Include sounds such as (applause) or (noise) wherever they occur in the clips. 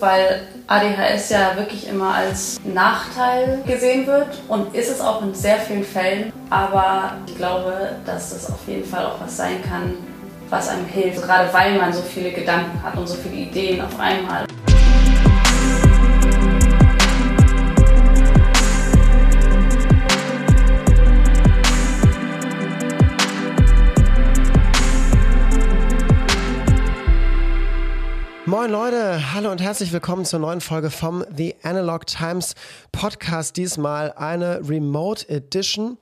weil ADHS ja wirklich immer als Nachteil gesehen wird und ist es auch in sehr vielen Fällen. Aber ich glaube, dass das auf jeden Fall auch was sein kann, was einem hilft, gerade weil man so viele Gedanken hat und so viele Ideen auf einmal. Leute, hallo und herzlich willkommen zur neuen Folge vom The Analog Times Podcast. Diesmal eine Remote Edition,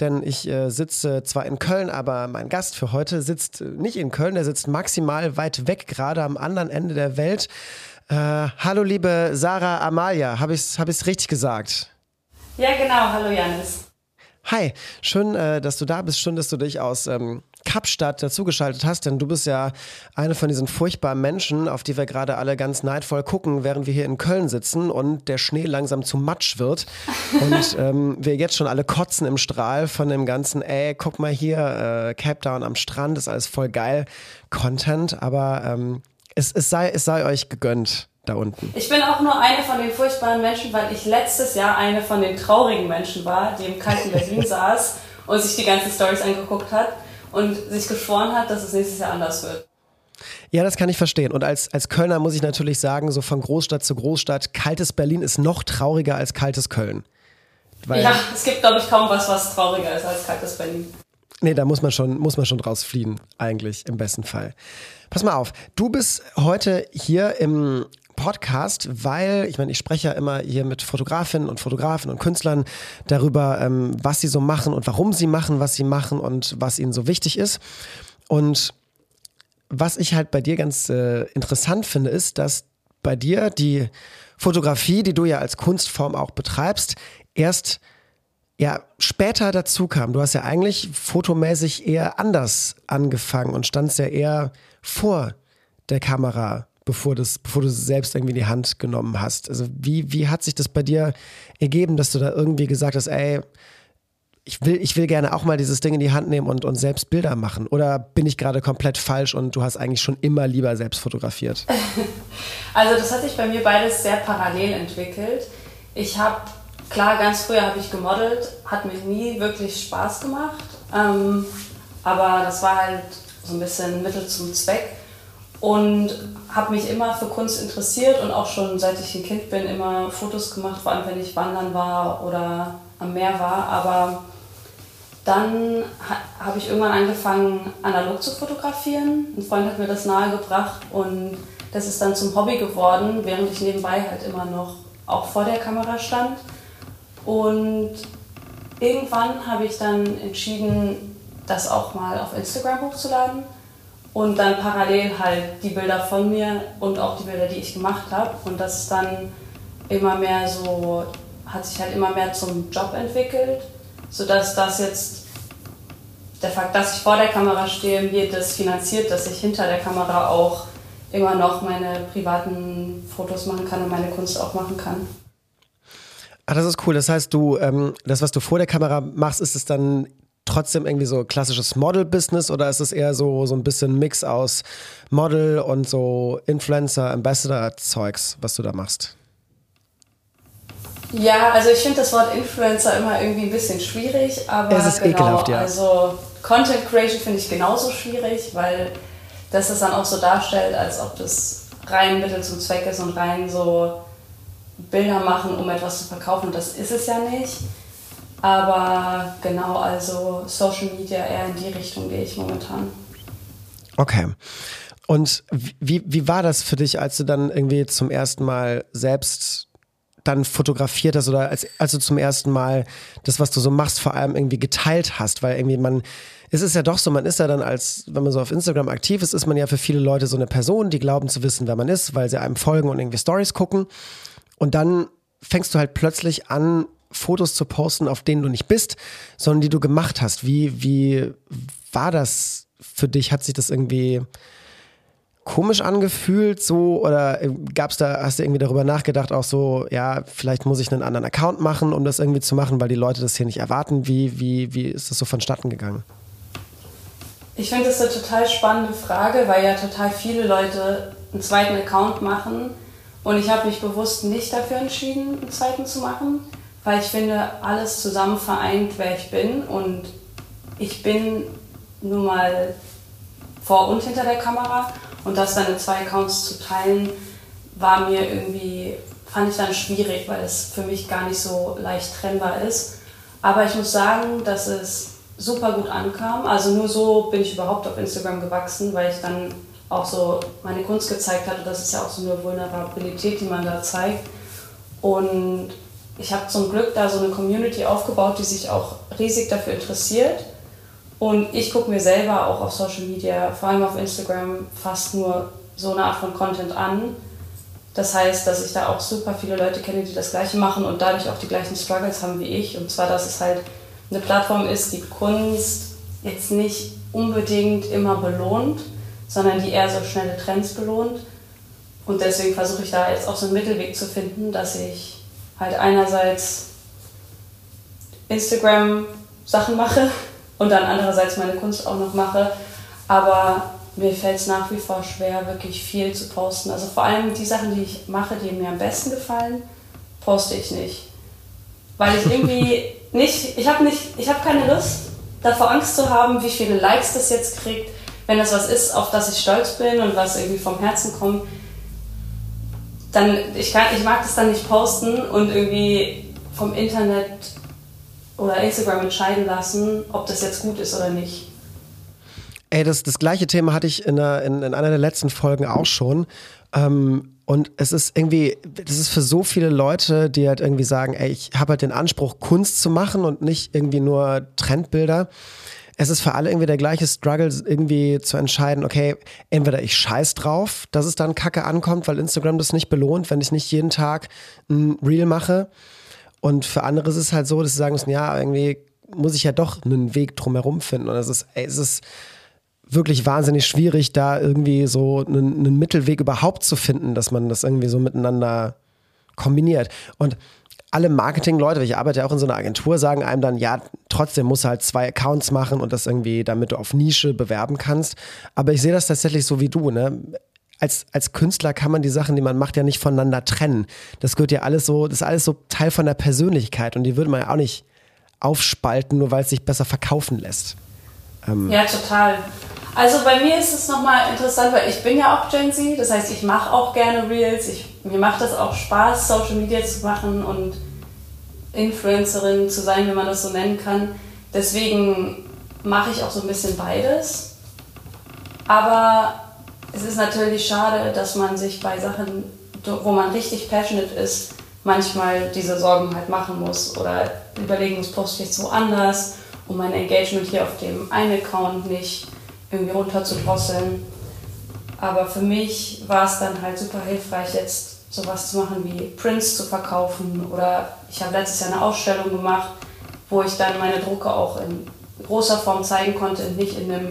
denn ich äh, sitze zwar in Köln, aber mein Gast für heute sitzt nicht in Köln, der sitzt maximal weit weg, gerade am anderen Ende der Welt. Äh, hallo liebe Sarah Amalia, habe ich es hab richtig gesagt? Ja genau, hallo Janis. Hi, schön, äh, dass du da bist, schön, dass du dich aus ähm, Kapstadt dazugeschaltet hast, denn du bist ja eine von diesen furchtbaren Menschen, auf die wir gerade alle ganz neidvoll gucken, während wir hier in Köln sitzen und der Schnee langsam zu Matsch wird. (laughs) Und ähm, wir jetzt schon alle kotzen im Strahl von dem ganzen, ey, guck mal hier, äh, Cape Town am Strand, ist alles voll geil, Content, aber ähm, es, es, sei, es sei euch gegönnt da unten. Ich bin auch nur eine von den furchtbaren Menschen, weil ich letztes Jahr eine von den traurigen Menschen war, die im kalten Berlin (laughs) saß und sich die ganzen Stories angeguckt hat und sich geschworen hat, dass es nächstes Jahr anders wird. Ja, das kann ich verstehen. Und als, als Kölner muss ich natürlich sagen, so von Großstadt zu Großstadt, kaltes Berlin ist noch trauriger als kaltes Köln. Weil ja, es gibt, glaube ich, kaum was, was trauriger ist als kaltes Berlin. Nee, da muss man schon, muss man schon draus fliehen, eigentlich, im besten Fall. Pass mal auf, du bist heute hier im Podcast, weil, ich meine, ich spreche ja immer hier mit Fotografinnen und Fotografen und Künstlern darüber, ähm, was sie so machen und warum sie machen, was sie machen und was ihnen so wichtig ist. Und was ich halt bei dir ganz äh, interessant finde, ist, dass bei dir die Fotografie, die du ja als Kunstform auch betreibst, erst ja später dazu kam. Du hast ja eigentlich fotomäßig eher anders angefangen und standst ja eher vor der Kamera bevor, das, bevor du es selbst irgendwie in die Hand genommen hast? Also wie, wie hat sich das bei dir ergeben, dass du da irgendwie gesagt hast, ey, ich will, ich will gerne auch mal dieses Ding in die Hand nehmen und, und selbst Bilder machen? Oder bin ich gerade komplett falsch und du hast eigentlich schon immer lieber selbst fotografiert? (laughs) Also das hat sich bei mir beides sehr parallel entwickelt. Ich habe, klar, ganz früher habe ich gemodelt, hat mir nie wirklich Spaß gemacht. Ähm, aber das war halt so ein bisschen Mittel zum Zweck und habe mich immer für Kunst interessiert und auch schon seit ich ein Kind bin immer Fotos gemacht, vor allem wenn ich wandern war oder am Meer war. Aber dann habe ich irgendwann angefangen, analog zu fotografieren. Ein Freund hat mir das nahegebracht und das ist dann zum Hobby geworden, während ich nebenbei halt immer noch auch vor der Kamera stand. Und irgendwann habe ich dann entschieden, das auch mal auf Instagram hochzuladen und dann parallel halt die Bilder von mir und auch die Bilder, die ich gemacht habe. Und das ist dann immer mehr so, hat sich halt immer mehr zum Job entwickelt, sodass das jetzt, der Fakt, dass ich vor der Kamera stehe, mir das finanziert, dass ich hinter der Kamera auch immer noch meine privaten Fotos machen kann und meine Kunst auch machen kann. Ach, das ist cool. Das heißt, du, ähm, das, was du vor der Kamera machst, ist es dann trotzdem irgendwie so klassisches Model-Business oder ist es eher so, so ein bisschen Mix aus Model und so Influencer, Ambassador-Zeugs, was du da machst? Ja, also ich finde das Wort Influencer immer irgendwie ein bisschen schwierig, aber es ist genau, ekelhaft, ja. also Content Creation finde ich genauso schwierig, weil das es dann auch so darstellt, als ob das rein Mittel zum Zweck ist und rein so Bilder machen, um etwas zu verkaufen. Das ist es ja nicht. Aber genau, also Social Media eher in die Richtung gehe ich momentan. Okay. Und wie, wie war das für dich, als du dann irgendwie zum ersten Mal selbst dann fotografiert hast oder als, als du zum ersten Mal das, was du so machst, vor allem irgendwie geteilt hast? Weil irgendwie man, es ist ja doch so, man ist ja dann als, wenn man so auf Instagram aktiv ist, ist man ja für viele Leute so eine Person, die glauben zu wissen, wer man ist, weil sie einem folgen und irgendwie Stories gucken. Und dann fängst du halt plötzlich an, Fotos zu posten, auf denen du nicht bist, sondern die du gemacht hast. Wie, wie war das für dich? Hat sich das irgendwie komisch angefühlt so oder gab's da hast du irgendwie darüber nachgedacht auch so ja vielleicht muss ich einen anderen Account machen um das irgendwie zu machen weil die Leute das hier nicht erwarten wie wie wie ist das so vonstatten gegangen ich finde das eine total spannende Frage weil ja total viele Leute einen zweiten Account machen Und ich habe mich bewusst nicht dafür entschieden, einen zweiten zu machen, weil ich finde, alles zusammen vereint, wer ich bin. Und ich bin nun mal vor und hinter der Kamera. Und das dann in zwei Accounts zu teilen, war mir irgendwie, fand ich dann schwierig, weil es für mich gar nicht so leicht trennbar ist. Aber ich muss sagen, dass es super gut ankam. Also nur so bin ich überhaupt auf Instagram gewachsen, weil ich dann auch so meine Kunst gezeigt hatte. Das ist ja auch so eine Vulnerabilität, die man da zeigt. Und ich habe zum Glück da so eine Community aufgebaut, die sich auch riesig dafür interessiert. Und ich gucke mir selber auch auf Social Media, vor allem auf Instagram, fast nur so eine Art von Content an. Das heißt, dass ich da auch super viele Leute kenne, die das Gleiche machen und dadurch auch die gleichen Struggles haben wie ich. Und zwar, dass es halt eine Plattform ist, die Kunst jetzt nicht unbedingt immer belohnt, sondern die eher so schnelle Trends belohnt. Und deswegen versuche ich da jetzt auch so einen Mittelweg zu finden, dass ich halt einerseits Instagram Sachen mache und dann andererseits meine Kunst auch noch mache. Aber mir fällt es nach wie vor schwer, wirklich viel zu posten. Also vor allem die Sachen, die ich mache, die mir am besten gefallen, poste ich nicht. Weil ich irgendwie (laughs) nicht, ich habe nicht, ich habe keine Lust, davor Angst zu haben, wie viele Likes das jetzt kriegt. Wenn das was ist, auf das ich stolz bin und was irgendwie vom Herzen kommt, dann, ich, kann, ich mag das dann nicht posten und irgendwie vom Internet oder Instagram entscheiden lassen, ob das jetzt gut ist oder nicht. Ey, das, das gleiche Thema hatte ich in einer, in, in einer der letzten Folgen auch schon. Ähm, und es ist irgendwie, das ist für so viele Leute, die halt irgendwie sagen, ey, ich habe halt den Anspruch, Kunst zu machen und nicht irgendwie nur Trendbilder. Es ist für alle irgendwie der gleiche Struggle, irgendwie zu entscheiden, okay, entweder ich scheiß drauf, dass es dann Kacke ankommt, weil Instagram das nicht belohnt, wenn ich nicht jeden Tag ein Reel mache. Und für andere ist es halt so, dass sie sagen müssen, ja, irgendwie muss ich ja doch einen Weg drumherum finden. Und es ist, ey, es ist wirklich wahnsinnig schwierig, da irgendwie so einen, einen Mittelweg überhaupt zu finden, dass man das irgendwie so miteinander kombiniert. Und alle Marketing-Leute, ich arbeite ja auch in so einer Agentur, sagen einem dann, ja, trotzdem musst du halt zwei Accounts machen und das irgendwie, damit du auf Nische bewerben kannst. Aber ich sehe das tatsächlich so wie du, ne? Als, als Künstler kann man die Sachen, die man macht, ja nicht voneinander trennen. Das gehört ja alles so, das ist alles so Teil von der Persönlichkeit und die würde man ja auch nicht aufspalten, nur weil es sich besser verkaufen lässt. Ähm ja, total. Also bei mir ist es nochmal interessant, weil ich bin ja auch Gen Z, das heißt, ich mache auch gerne Reels, ich, mir macht das auch Spaß, Social Media zu machen und Influencerin zu sein, wenn man das so nennen kann. Deswegen mache ich auch so ein bisschen beides. Aber es ist natürlich schade, dass man sich bei Sachen, wo man richtig passionate ist, manchmal diese Sorgen halt machen muss oder überlegen muss, poste ich jetzt woanders, um mein Engagement hier auf dem einen Account nicht irgendwie runter zu drosseln. Aber für mich war es dann halt super hilfreich, jetzt sowas zu machen wie Prints zu verkaufen. Oder ich habe letztes Jahr eine Ausstellung gemacht, wo ich dann meine Drucke auch in großer Form zeigen konnte, nicht in einem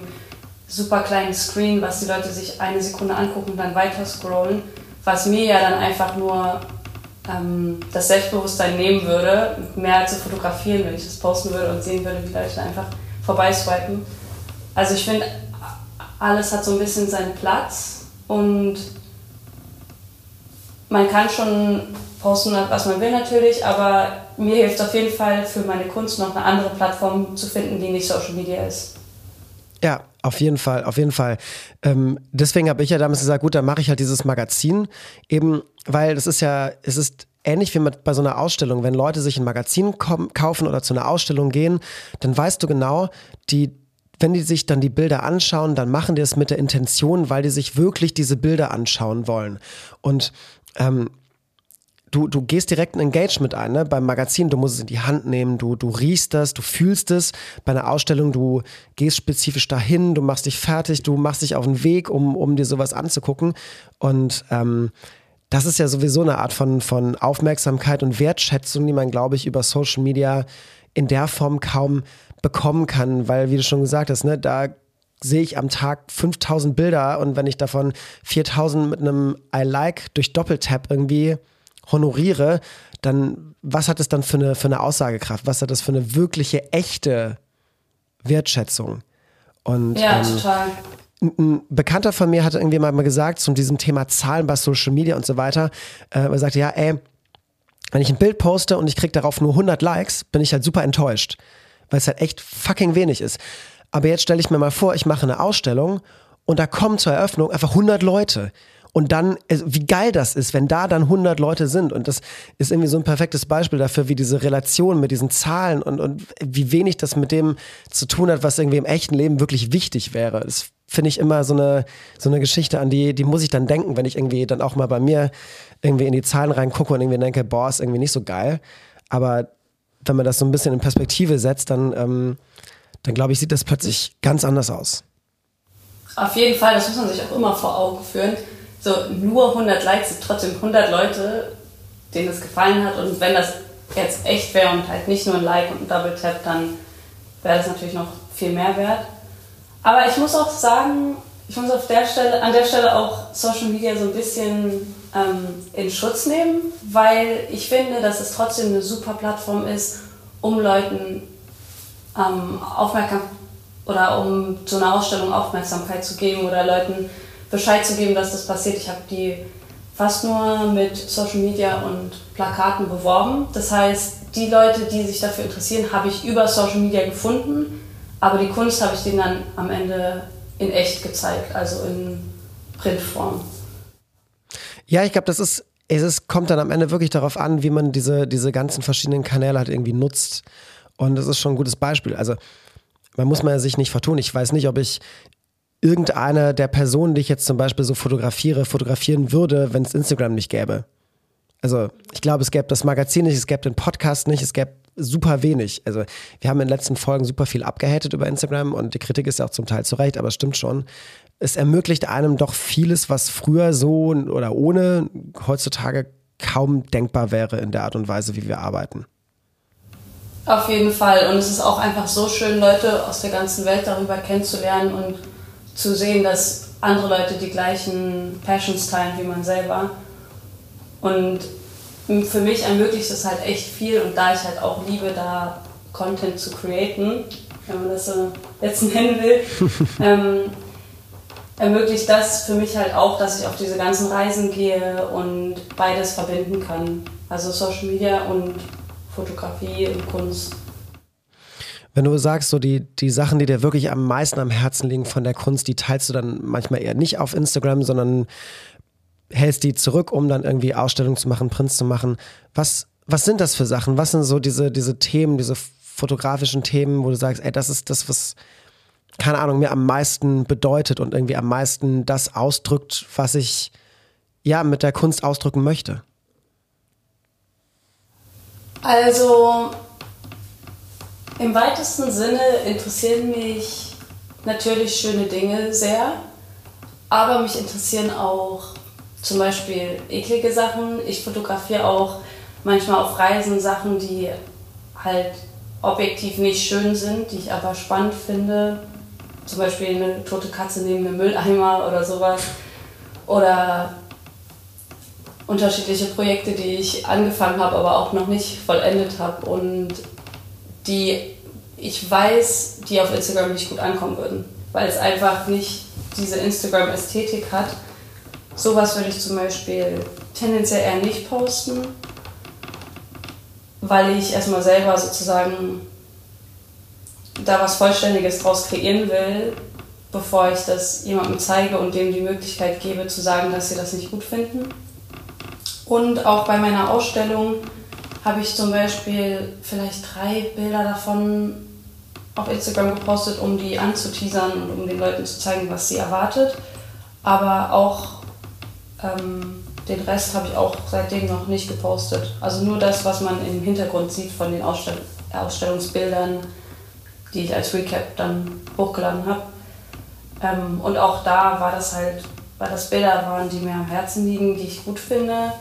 super kleinen Screen, was die Leute sich eine Sekunde angucken und dann weiter scrollen, was mir ja dann einfach nur ähm, das Selbstbewusstsein nehmen würde, mehr zu fotografieren, wenn ich das posten würde und sehen würde, wie Leute einfach vorbeiswipen. Also ich finde, alles hat so ein bisschen seinen Platz und man kann schon posten, was man will natürlich, aber mir hilft auf jeden Fall für meine Kunst noch eine andere Plattform zu finden, die nicht Social Media ist. Ja, auf jeden Fall, auf jeden Fall. Ähm, deswegen habe ich ja damals gesagt, gut, dann mache ich halt dieses Magazin, eben, weil das ist ja, es ist ähnlich wie mit bei so einer Ausstellung. Wenn Leute sich ein Magazin kaufen oder zu einer Ausstellung gehen, dann weißt du genau, die wenn die sich dann die Bilder anschauen, dann machen die es mit der Intention, weil die sich wirklich diese Bilder anschauen wollen. Und ähm, du, du gehst direkt ein Engagement ein, ne? Beim Magazin, du musst es in die Hand nehmen, du, du riechst das, du fühlst es. Bei einer Ausstellung, du gehst spezifisch dahin, du machst dich fertig, du machst dich auf den Weg, um, um dir sowas anzugucken. Und ähm, das ist ja sowieso eine Art von, von Aufmerksamkeit und Wertschätzung, die man, glaube ich, über Social Media in der Form kaum bekommen kann, weil, wie du schon gesagt hast, ne, da sehe ich am Tag 5000 Bilder und wenn ich davon 4000 mit einem I like durch Doppeltap irgendwie honoriere, dann was hat es dann für eine, für eine Aussagekraft? Was hat das für eine wirkliche, echte Wertschätzung? Und, ja, ähm, total. ein Bekannter von mir hatte irgendwie mal gesagt zu diesem Thema Zahlen bei Social Media und so weiter, äh, er sagte, ja, ey, wenn ich ein Bild poste und ich kriege darauf nur 100 Likes, bin ich halt super enttäuscht, weil es halt echt fucking wenig ist. Aber jetzt stelle ich mir mal vor, ich mache eine Ausstellung und da kommen zur Eröffnung einfach 100 Leute. Und dann, wie geil das ist, wenn da dann 100 Leute sind. Und das ist irgendwie so ein perfektes Beispiel dafür, wie diese Relation mit diesen Zahlen und, und wie wenig das mit dem zu tun hat, was irgendwie im echten Leben wirklich wichtig wäre. Das finde ich immer so eine, so eine Geschichte, an die, die muss ich dann denken, wenn ich irgendwie dann auch mal bei mir irgendwie in die Zahlen reingucke und irgendwie denke, boah, ist irgendwie nicht so geil. Aber wenn man das so ein bisschen in Perspektive setzt, dann, ähm, dann glaube ich, sieht das plötzlich ganz anders aus. Auf jeden Fall, das muss man sich auch immer vor Augen führen so nur 100 Likes sind trotzdem 100 Leute, denen es gefallen hat. Und wenn das jetzt echt wäre und halt nicht nur ein Like und ein Double Tap, dann wäre das natürlich noch viel mehr wert. Aber ich muss auch sagen, ich muss auf der Stelle, an der Stelle auch Social Media so ein bisschen ähm, in Schutz nehmen, weil ich finde, dass es trotzdem eine super Plattform ist, um Leuten ähm, aufmerksam oder um zu einer Ausstellung Aufmerksamkeit zu geben oder Leuten Bescheid zu geben, dass das passiert. Ich habe die fast nur mit Social Media und Plakaten beworben. Das heißt, die Leute, die sich dafür interessieren, habe ich über Social Media gefunden, aber die Kunst habe ich denen dann am Ende in echt gezeigt, also in Printform. Ja, ich glaube, das ist, es ist, kommt dann am Ende wirklich darauf an, wie man diese, diese ganzen verschiedenen Kanäle halt irgendwie nutzt. Und das ist schon ein gutes Beispiel. Also man muss man sich nicht vertun. Ich weiß nicht, ob ich irgendeine der Personen, die ich jetzt zum Beispiel so fotografiere, fotografieren würde, wenn es Instagram nicht gäbe. Also ich glaube, es gäbe das Magazin nicht, es gäbe den Podcast nicht, es gäbe super wenig. Also wir haben in den letzten Folgen super viel abgehatet über Instagram und die Kritik ist ja auch zum Teil zu Recht, aber es stimmt schon. Es ermöglicht einem doch vieles, was früher so oder ohne heutzutage kaum denkbar wäre in der Art und Weise, wie wir arbeiten. Auf jeden Fall. Und es ist auch einfach so schön, Leute aus der ganzen Welt darüber kennenzulernen und zu sehen, dass andere Leute die gleichen Passions teilen wie man selber. Und für mich ermöglicht es halt echt viel und da ich halt auch liebe, da Content zu createn, wenn man das so jetzt nennen will, (laughs) ähm, ermöglicht das für mich halt auch, dass ich auf diese ganzen Reisen gehe und beides verbinden kann. Also Social Media und Fotografie und Kunst. Wenn du sagst, so die, die Sachen, die dir wirklich am meisten am Herzen liegen von der Kunst, die teilst du dann manchmal eher nicht auf Instagram, sondern hältst die zurück, um dann irgendwie Ausstellungen zu machen, Prints zu machen. Was, was sind das für Sachen? Was sind so diese, diese Themen, diese fotografischen Themen, wo du sagst, ey, das ist das, was, keine Ahnung, mir am meisten bedeutet und irgendwie am meisten das ausdrückt, was ich ja mit der Kunst ausdrücken möchte? Also im weitesten Sinne interessieren mich natürlich schöne Dinge sehr, aber mich interessieren auch zum Beispiel eklige Sachen. Ich fotografiere auch manchmal auf Reisen Sachen, die halt objektiv nicht schön sind, die ich aber spannend finde. Zum Beispiel eine tote Katze neben einem Mülleimer oder sowas. Oder unterschiedliche Projekte, die ich angefangen habe, aber auch noch nicht vollendet habe. Und die ich weiß, die auf Instagram nicht gut ankommen würden, weil es einfach nicht diese Instagram-Ästhetik hat. Sowas würde ich zum Beispiel tendenziell eher nicht posten, weil ich erstmal selber sozusagen da was Vollständiges draus kreieren will, bevor ich das jemandem zeige und dem die Möglichkeit gebe zu sagen, dass sie das nicht gut finden. Und auch bei meiner Ausstellung habe ich zum Beispiel vielleicht drei Bilder davon auf Instagram gepostet, um die anzuteasern und um den Leuten zu zeigen, was sie erwartet. Aber auch ähm, den Rest habe ich auch seitdem noch nicht gepostet. Also nur das, was man im Hintergrund sieht von den Ausstell Ausstellungsbildern, die ich als Recap dann hochgeladen habe. Ähm, und auch da war das halt, weil das Bilder waren, die mir am Herzen liegen, die ich gut finde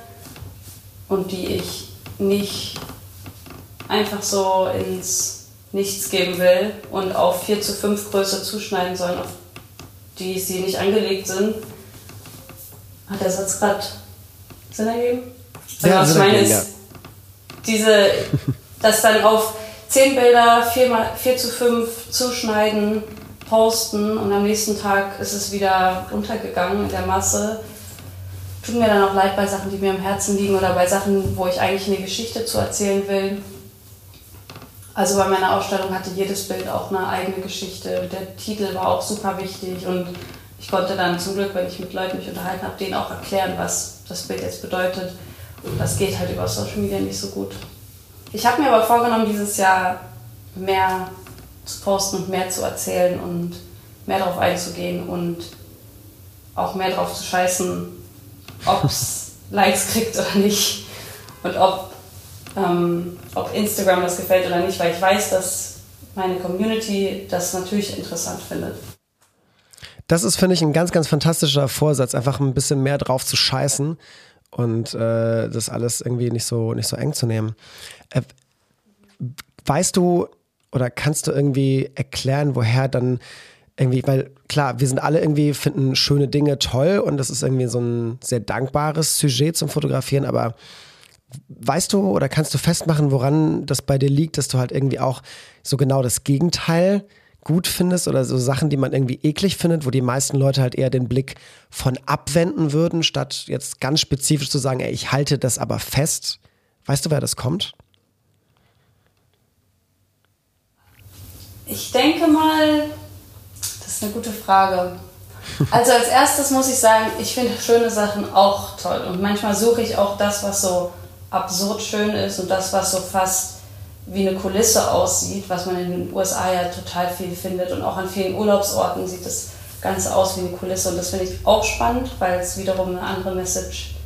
und die ich nicht einfach so ins Nichts geben will und auf 4 zu 5 Größe zuschneiden sollen, auf die sie nicht angelegt sind. Hat der Satz gerade Sinn ergeben? Also ja, was ich meine ist, ja. diese, (laughs) das dann auf 10 Bilder 4, mal, 4 zu 5 zuschneiden, posten und am nächsten Tag ist es wieder untergegangen in der Masse. Tut mir dann auch leid bei Sachen, die mir am Herzen liegen oder bei Sachen, wo ich eigentlich eine Geschichte zu erzählen will. Also bei meiner Ausstellung hatte jedes Bild auch eine eigene Geschichte. Der Titel war auch super wichtig und ich konnte dann zum Glück, wenn ich mit Leuten mich unterhalten habe, denen auch erklären, was das Bild jetzt bedeutet. Und das geht halt über Social Media nicht so gut. Ich habe mir aber vorgenommen, dieses Jahr mehr zu posten und mehr zu erzählen und mehr darauf einzugehen und auch mehr darauf zu scheißen, ob es (laughs) Likes kriegt oder nicht und ob, ähm, ob Instagram das gefällt oder nicht, weil ich weiß, dass meine Community das natürlich interessant findet. Das ist, finde ich, ein ganz, ganz fantastischer Vorsatz, einfach ein bisschen mehr drauf zu scheißen und äh, das alles irgendwie nicht so, nicht so eng zu nehmen. Äh, weißt du, oder kannst du irgendwie erklären, woher dann irgendwie, weil klar, wir sind alle irgendwie, finden schöne Dinge toll und das ist irgendwie so ein sehr dankbares Sujet zum Fotografieren, aber weißt du oder kannst du festmachen, woran das bei dir liegt, dass du halt irgendwie auch so genau das Gegenteil gut findest oder so Sachen, die man irgendwie eklig findet, wo die meisten Leute halt eher den Blick von abwenden würden, statt jetzt ganz spezifisch zu sagen, ey, ich halte das aber fest. Weißt du, wer das kommt? Ich denke mal, das ist eine gute Frage. Also als erstes muss ich sagen, ich finde schöne Sachen auch toll. Und manchmal suche ich auch das, was so absurd schön ist und das, was so fast wie eine Kulisse aussieht, was man in den USA ja total viel findet. Und auch an vielen Urlaubsorten sieht das Ganze aus wie eine Kulisse. Und das finde ich auch spannend, weil es wiederum eine andere Message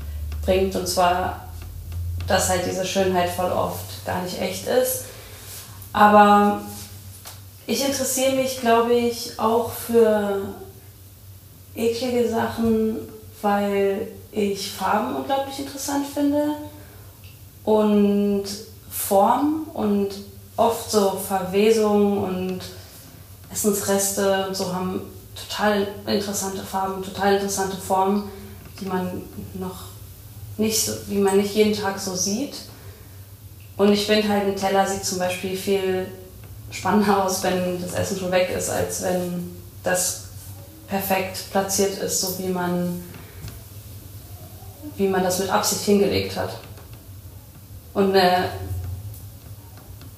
bringt. Und zwar, dass halt diese Schönheit voll oft gar nicht echt ist. Aber ich interessiere mich, glaube ich, auch für eklige Sachen, weil ich Farben unglaublich interessant finde und Form und oft so Verwesungen und Essensreste und so haben total interessante Farben, total interessante Formen, die man noch nicht so, die man nicht jeden Tag so sieht. Und ich finde halt, ein Teller sieht zum Beispiel viel spannender aus, wenn das Essen schon weg ist, als wenn das perfekt platziert ist, so wie man, wie man das mit Absicht hingelegt hat. Und äh,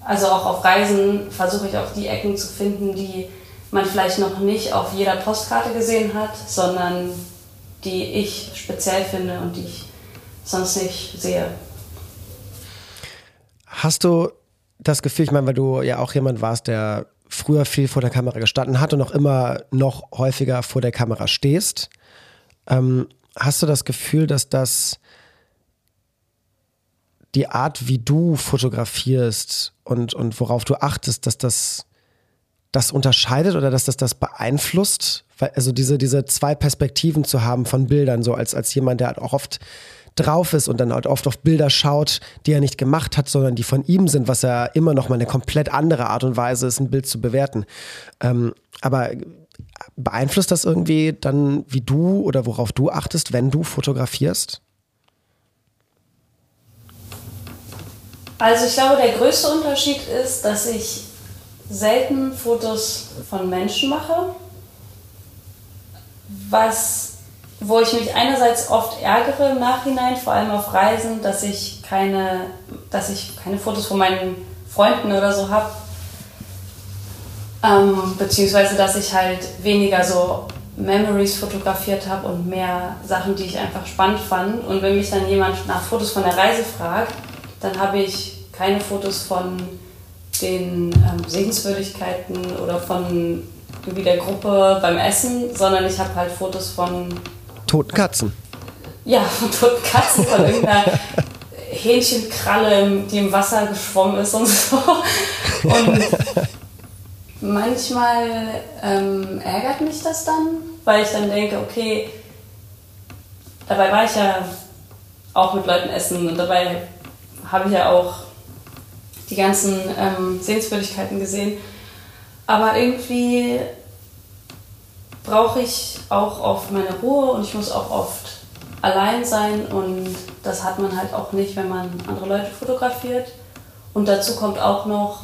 also auch auf Reisen versuche ich auch die Ecken zu finden, die man vielleicht noch nicht auf jeder Postkarte gesehen hat, sondern die ich speziell finde und die ich sonst nicht sehe. Hast du das Gefühl, ich meine, weil du ja auch jemand warst, der früher viel vor der Kamera gestanden hat und auch immer noch häufiger vor der Kamera stehst, ähm, hast du das Gefühl, dass das die Art, wie du fotografierst und, und worauf du achtest, dass das das unterscheidet oder dass das das beeinflusst? Also diese, diese zwei Perspektiven zu haben von Bildern, so als, als jemand, der halt auch oft drauf ist und dann halt oft auf Bilder schaut, die er nicht gemacht hat, sondern die von ihm sind, was ja immer noch mal eine komplett andere Art und Weise ist, ein Bild zu bewerten. Ähm, aber beeinflusst das irgendwie dann, wie du oder worauf du achtest, wenn du fotografierst? Also ich glaube, der größte Unterschied ist, dass ich selten Fotos von Menschen mache, was wo ich mich einerseits oft ärgere im Nachhinein, vor allem auf Reisen, dass ich keine, dass ich keine Fotos von meinen Freunden oder so habe. Ähm, beziehungsweise, dass ich halt weniger so Memories fotografiert habe und mehr Sachen, die ich einfach spannend fand. Und wenn mich dann jemand nach Fotos von der Reise fragt, dann habe ich keine Fotos von den ähm, Sehenswürdigkeiten oder von wie der Gruppe beim Essen, sondern ich habe halt Fotos von toten Katzen. Ja, (laughs) von toten Katzen, von irgendeiner Hähnchenkralle, die im Wasser geschwommen ist und so. Und manchmal ähm, ärgert mich das dann, weil ich dann denke, okay, dabei war ich ja auch mit Leuten essen und dabei habe ich ja auch die ganzen ähm, Sehenswürdigkeiten gesehen. Aber irgendwie brauche ich auch oft meine Ruhe und ich muss auch oft allein sein und das hat man halt auch nicht, wenn man andere Leute fotografiert. Und dazu kommt auch noch,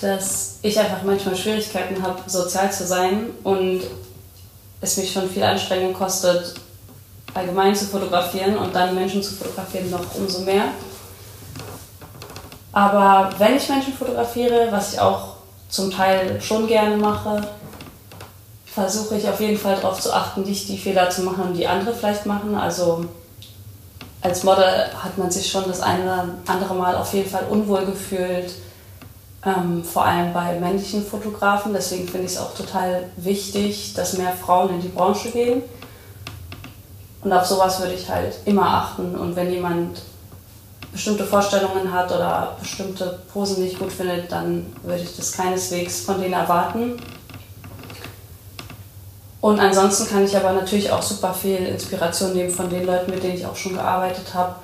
dass ich einfach manchmal Schwierigkeiten habe, sozial zu sein und es mich schon viel Anstrengung kostet, allgemein zu fotografieren und dann Menschen zu fotografieren noch umso mehr. Aber wenn ich Menschen fotografiere, was ich auch zum Teil schon gerne mache, versuche ich auf jeden Fall darauf zu achten, nicht die Fehler zu machen, die andere vielleicht machen. Also als Model hat man sich schon das eine oder andere Mal auf jeden Fall unwohl gefühlt, ähm, vor allem bei männlichen Fotografen. Deswegen finde ich es auch total wichtig, dass mehr Frauen in die Branche gehen. Und auf sowas würde ich halt immer achten. Und wenn jemand bestimmte Vorstellungen hat oder bestimmte Posen nicht gut findet, dann würde ich das keineswegs von denen erwarten. Und ansonsten kann ich aber natürlich auch super viel Inspiration nehmen von den Leuten, mit denen ich auch schon gearbeitet habe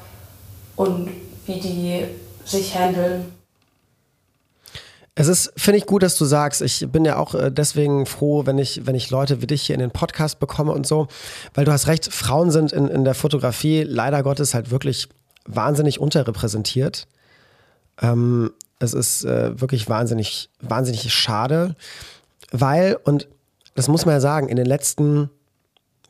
und wie die sich handeln. Es ist, finde ich gut, dass du sagst, ich bin ja auch äh, deswegen froh, wenn ich, wenn ich Leute wie dich hier in den Podcast bekomme und so, weil du hast recht, Frauen sind in, in der Fotografie leider Gottes halt wirklich wahnsinnig unterrepräsentiert. Ähm, es ist äh, wirklich wahnsinnig, wahnsinnig schade, weil, und das muss man ja sagen, in den letzten,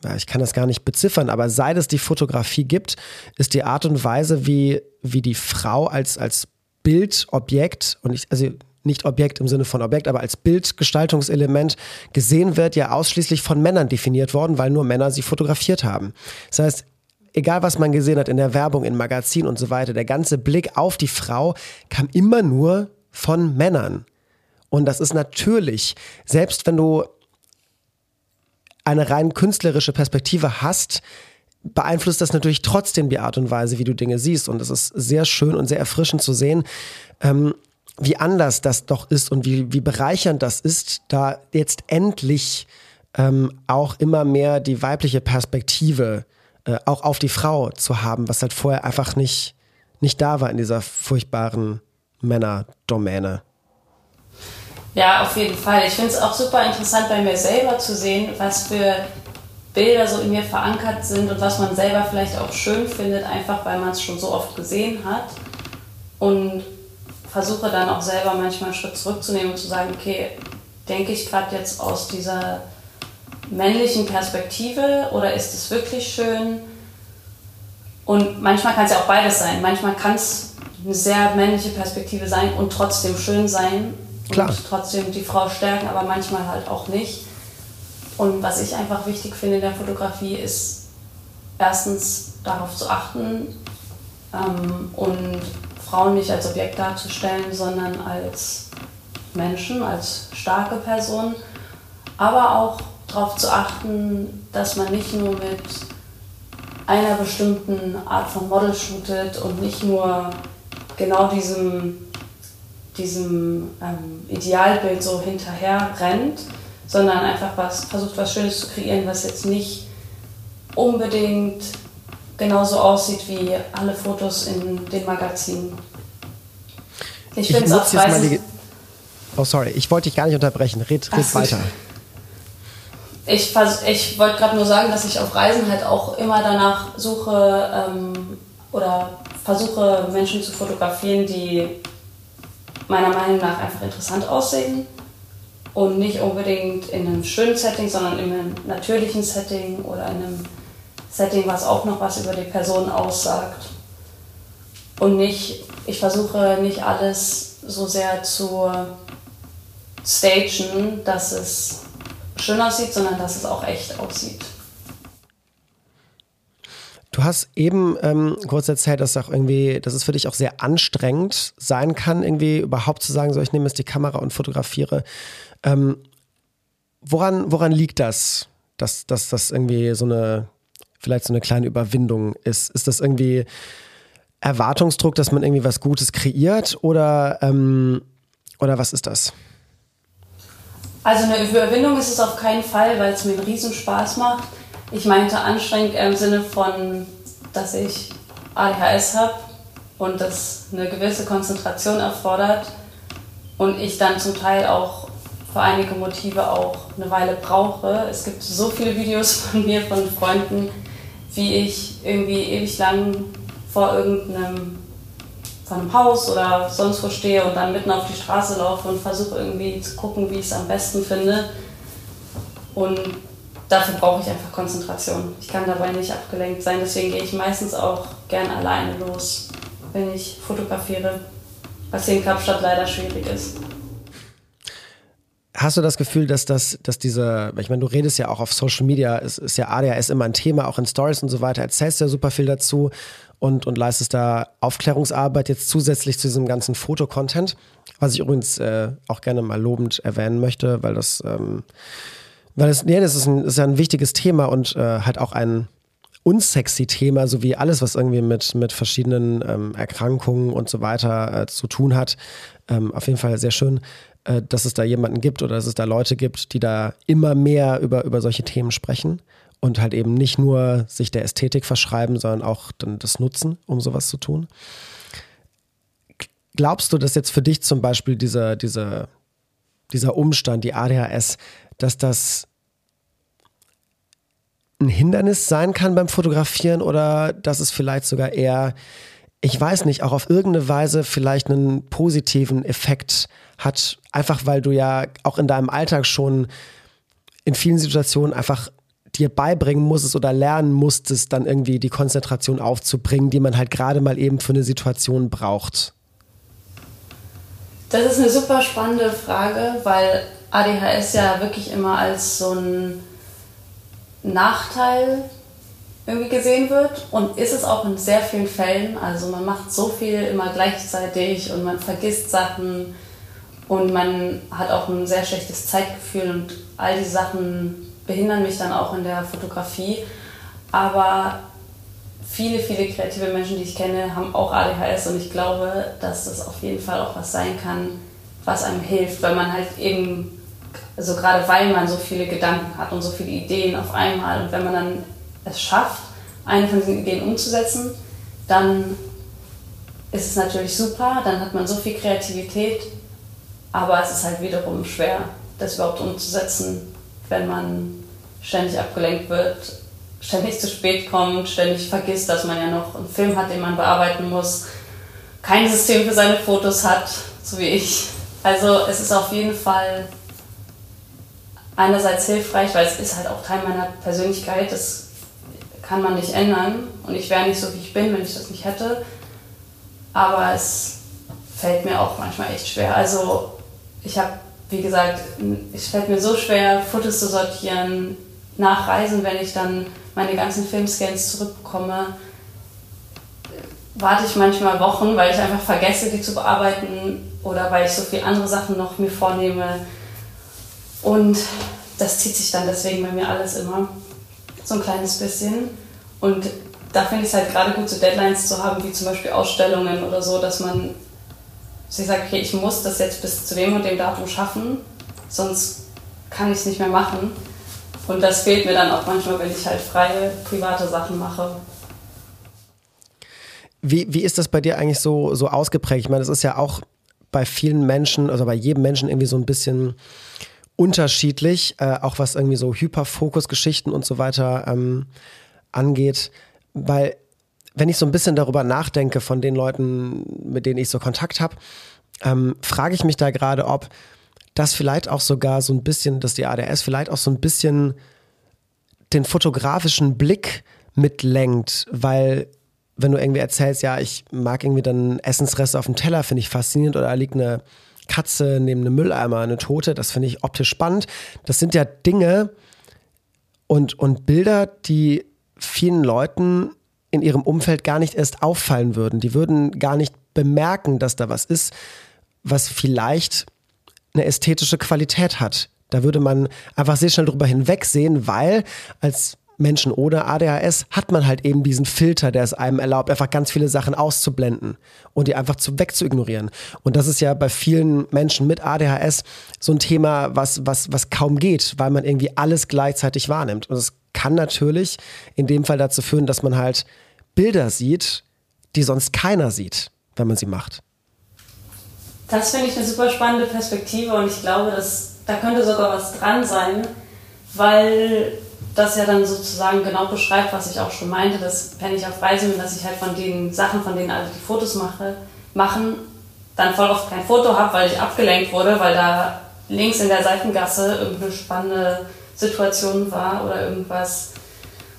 ja, ich kann das gar nicht beziffern, aber seit es die Fotografie gibt, ist die Art und Weise, wie, wie die Frau als, als Bildobjekt, und ich, also nicht Objekt im Sinne von Objekt, aber als Bildgestaltungselement gesehen wird, ja ausschließlich von Männern definiert worden, weil nur Männer sie fotografiert haben. Das heißt, egal was man gesehen hat in der Werbung, in Magazinen und so weiter, der ganze Blick auf die Frau kam immer nur von Männern. Und das ist natürlich, selbst wenn du eine rein künstlerische Perspektive hast, beeinflusst das natürlich trotzdem die Art und Weise, wie du Dinge siehst. Und es ist sehr schön und sehr erfrischend zu sehen, ähm, wie anders das doch ist und wie, wie bereichernd das ist, da jetzt endlich ähm, auch immer mehr die weibliche Perspektive äh, auch auf die Frau zu haben, was halt vorher einfach nicht, nicht da war in dieser furchtbaren Männerdomäne. Ja, auf jeden Fall. Ich finde es auch super interessant bei mir selber zu sehen, was für Bilder so in mir verankert sind und was man selber vielleicht auch schön findet, einfach weil man es schon so oft gesehen hat. Und versuche dann auch selber manchmal einen Schritt zurückzunehmen und zu sagen, okay, denke ich gerade jetzt aus dieser männlichen Perspektive oder ist es wirklich schön? Und manchmal kann es ja auch beides sein. Manchmal kann es eine sehr männliche Perspektive sein und trotzdem schön sein. Klar. und trotzdem die Frau stärken, aber manchmal halt auch nicht. Und was ich einfach wichtig finde in der Fotografie ist erstens darauf zu achten ähm, und Frauen nicht als Objekt darzustellen, sondern als Menschen, als starke Personen, aber auch darauf zu achten, dass man nicht nur mit einer bestimmten Art von Model shootet und nicht nur genau diesem diesem ähm, Idealbild so hinterher rennt, sondern einfach was, versucht, was Schönes zu kreieren, was jetzt nicht unbedingt genauso aussieht wie alle Fotos in den Magazinen. Ich, finde es auch. Oh, sorry, ich wollte dich gar nicht unterbrechen. Red, red weiter. Ich, ich wollte gerade nur sagen, dass ich auf Reisen halt auch immer danach suche ähm, oder versuche, Menschen zu fotografieren, die meiner Meinung nach einfach interessant aussehen und nicht unbedingt in einem schönen Setting, sondern in einem natürlichen Setting oder in einem Setting, was auch noch was über die Person aussagt. Und nicht, ich versuche nicht alles so sehr zu stagen, dass es schön aussieht, sondern dass es auch echt aussieht. Du hast eben ähm, kurz erzählt, dass auch irgendwie, dass es für dich auch sehr anstrengend sein kann, irgendwie überhaupt zu sagen, so ich nehme jetzt die Kamera und fotografiere. Ähm, woran, woran liegt das, dass, dass das irgendwie so eine, vielleicht so eine kleine Überwindung ist? Ist das irgendwie Erwartungsdruck, dass man irgendwie was Gutes kreiert oder, ähm, oder was ist das? Also eine Überwindung ist es auf keinen Fall, weil es mir einen Riesenspaß macht ich meinte anstrengend im Sinne von, dass ich ADHS habe und das eine gewisse Konzentration erfordert und ich dann zum Teil auch für einige Motive auch eine Weile brauche. Es gibt so viele Videos (laughs) von mir, von Freunden, wie ich irgendwie ewig lang vor irgendeinem vor einem Haus oder sonst wo stehe und dann mitten auf die Straße laufe und versuche irgendwie zu gucken, wie ich es am besten finde. Und dafür brauche ich einfach Konzentration. Ich kann dabei nicht abgelenkt sein, deswegen gehe ich meistens auch gern alleine los, wenn ich fotografiere, was hier in Kapstadt leider schwierig ist. Hast du das Gefühl, dass das, dass diese, ich meine, du redest ja auch auf Social Media, es ist ja ADHS immer ein Thema, auch in Stories und so weiter, erzählst ja super viel dazu und, und leistest da Aufklärungsarbeit jetzt zusätzlich zu diesem ganzen Fotocontent, was ich übrigens äh, auch gerne mal lobend erwähnen möchte, weil das, ähm, weil das, nee, das ist, ein, ist ja ein wichtiges Thema und äh, halt auch ein unsexy Thema, so wie alles, was irgendwie mit, mit verschiedenen ähm, Erkrankungen und so weiter äh, zu tun hat. Ähm, auf jeden Fall sehr schön dass es da jemanden gibt oder dass es da Leute gibt, die da immer mehr über, über solche Themen sprechen und halt eben nicht nur sich der Ästhetik verschreiben, sondern auch dann das nutzen, um sowas zu tun. Glaubst du, dass jetzt für dich zum Beispiel dieser, dieser, dieser Umstand, die ADHS, dass das ein Hindernis sein kann beim Fotografieren oder dass es vielleicht sogar eher, ich weiß nicht, auch auf irgendeine Weise vielleicht einen positiven Effekt hat, einfach weil du ja auch in deinem Alltag schon in vielen Situationen einfach dir beibringen musstest oder lernen musstest, dann irgendwie die Konzentration aufzubringen, die man halt gerade mal eben für eine Situation braucht? Das ist eine super spannende Frage, weil ADHS ja wirklich immer als so ein Nachteil irgendwie gesehen wird und ist es auch in sehr vielen Fällen. Also man macht so viel immer gleichzeitig und man vergisst Sachen und man hat auch ein sehr schlechtes Zeitgefühl und all diese Sachen behindern mich dann auch in der Fotografie. Aber viele, viele kreative Menschen, die ich kenne, haben auch ADHS und ich glaube, dass das auf jeden Fall auch was sein kann, was einem hilft, weil man halt eben, also gerade weil man so viele Gedanken hat und so viele Ideen auf einmal und wenn man dann es schafft, eine von diesen Ideen umzusetzen, dann ist es natürlich super, dann hat man so viel Kreativität aber es ist halt wiederum schwer, das überhaupt umzusetzen, wenn man ständig abgelenkt wird, ständig zu spät kommt, ständig vergisst, dass man ja noch einen Film hat, den man bearbeiten muss, kein System für seine Fotos hat, so wie ich. Also es ist auf jeden Fall einerseits hilfreich, weil es ist halt auch Teil meiner Persönlichkeit, das kann man nicht ändern und ich wäre nicht so, wie ich bin, wenn ich das nicht hätte. Aber es fällt mir auch manchmal echt schwer. Also ich habe, wie gesagt, es fällt mir so schwer, Fotos zu sortieren, nachreisen, wenn ich dann meine ganzen Filmscans zurückbekomme, warte ich manchmal Wochen, weil ich einfach vergesse, die zu bearbeiten oder weil ich so viele andere Sachen noch mir vornehme. Und das zieht sich dann deswegen bei mir alles immer so ein kleines bisschen. Und da finde ich es halt gerade gut, so Deadlines zu haben, wie zum Beispiel Ausstellungen oder so, dass man dass ich sage, okay, ich muss das jetzt bis zu dem und dem Datum schaffen, sonst kann ich es nicht mehr machen. Und das fehlt mir dann auch manchmal, wenn ich halt freie, private Sachen mache. Wie, wie ist das bei dir eigentlich so, so ausgeprägt? Ich meine, das ist ja auch bei vielen Menschen, also bei jedem Menschen irgendwie so ein bisschen unterschiedlich, äh, auch was irgendwie so Hyperfokus-Geschichten und so weiter ähm, angeht. Weil wenn ich so ein bisschen darüber nachdenke von den Leuten, mit denen ich so Kontakt habe, ähm, frage ich mich da gerade, ob das vielleicht auch sogar so ein bisschen, dass die ADS vielleicht auch so ein bisschen den fotografischen Blick mitlenkt, weil wenn du irgendwie erzählst, ja, ich mag irgendwie dann Essensreste auf dem Teller, finde ich faszinierend, oder da liegt eine Katze neben einem Mülleimer, eine Tote, das finde ich optisch spannend. Das sind ja Dinge und, und Bilder, die vielen Leuten in ihrem Umfeld gar nicht erst auffallen würden. Die würden gar nicht bemerken, dass da was ist, was vielleicht eine ästhetische Qualität hat. Da würde man einfach sehr schnell drüber hinwegsehen, weil als Menschen ohne ADHS hat man halt eben diesen Filter, der es einem erlaubt, einfach ganz viele Sachen auszublenden und die einfach zu, wegzuignorieren. Und das ist ja bei vielen Menschen mit ADHS so ein Thema, was, was, was kaum geht, weil man irgendwie alles gleichzeitig wahrnimmt. Und es kann natürlich in dem Fall dazu führen, dass man halt Bilder sieht, die sonst keiner sieht, wenn man sie macht. Das finde ich eine super spannende Perspektive und ich glaube, dass da könnte sogar was dran sein, weil das ja dann sozusagen genau beschreibt, was ich auch schon meinte, dass wenn ich auf Reisen bin, dass ich halt von den Sachen, von denen alle die Fotos mache, machen, dann voll oft kein Foto habe, weil ich abgelenkt wurde, weil da links in der Seitengasse irgendeine spannende Situation war oder irgendwas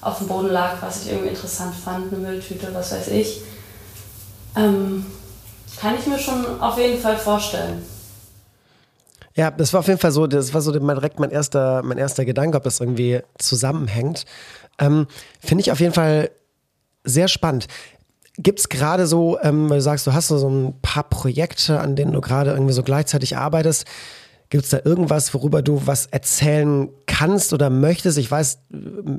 auf dem Boden lag, was ich irgendwie interessant fand, eine Mülltüte, was weiß ich. Ähm, kann ich mir schon auf jeden Fall vorstellen. Ja, das war auf jeden Fall so, das war so direkt mein erster, mein erster Gedanke, ob das irgendwie zusammenhängt. Ähm, Finde ich auf jeden Fall sehr spannend. Gibt es gerade so, ähm, weil du sagst, du hast so ein paar Projekte, an denen du gerade irgendwie so gleichzeitig arbeitest. Gibt es da irgendwas, worüber du was erzählen kannst oder möchtest? Ich weiß,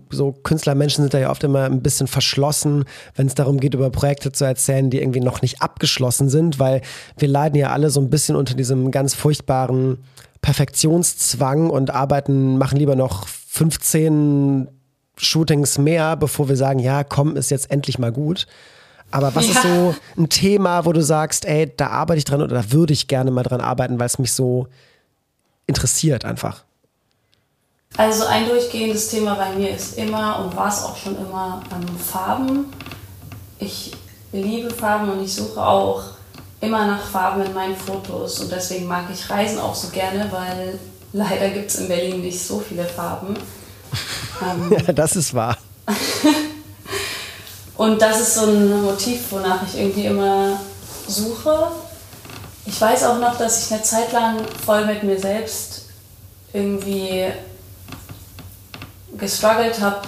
so Künstlermenschen sind da ja oft immer ein bisschen verschlossen, wenn es darum geht, über Projekte zu erzählen, die irgendwie noch nicht abgeschlossen sind, weil wir leiden ja alle so ein bisschen unter diesem ganz furchtbaren Perfektionszwang und arbeiten, machen lieber noch 15 Shootings mehr, bevor wir sagen, ja, komm, ist jetzt endlich mal gut. Aber was ja. ist so ein Thema, wo du sagst, ey, da arbeite ich dran oder da würde ich gerne mal dran arbeiten, weil es mich so interessiert einfach? Also ein durchgehendes Thema bei mir ist immer und war es auch schon immer ähm, Farben. Ich liebe Farben und ich suche auch immer nach Farben in meinen Fotos und deswegen mag ich Reisen auch so gerne, weil leider gibt es in Berlin nicht so viele Farben. Ähm, (laughs) ja, das ist wahr. (laughs) und das ist so ein Motiv, wonach ich irgendwie immer suche. Ich weiß auch noch, dass ich eine Zeit lang voll mit mir selbst irgendwie gestruggelt habe,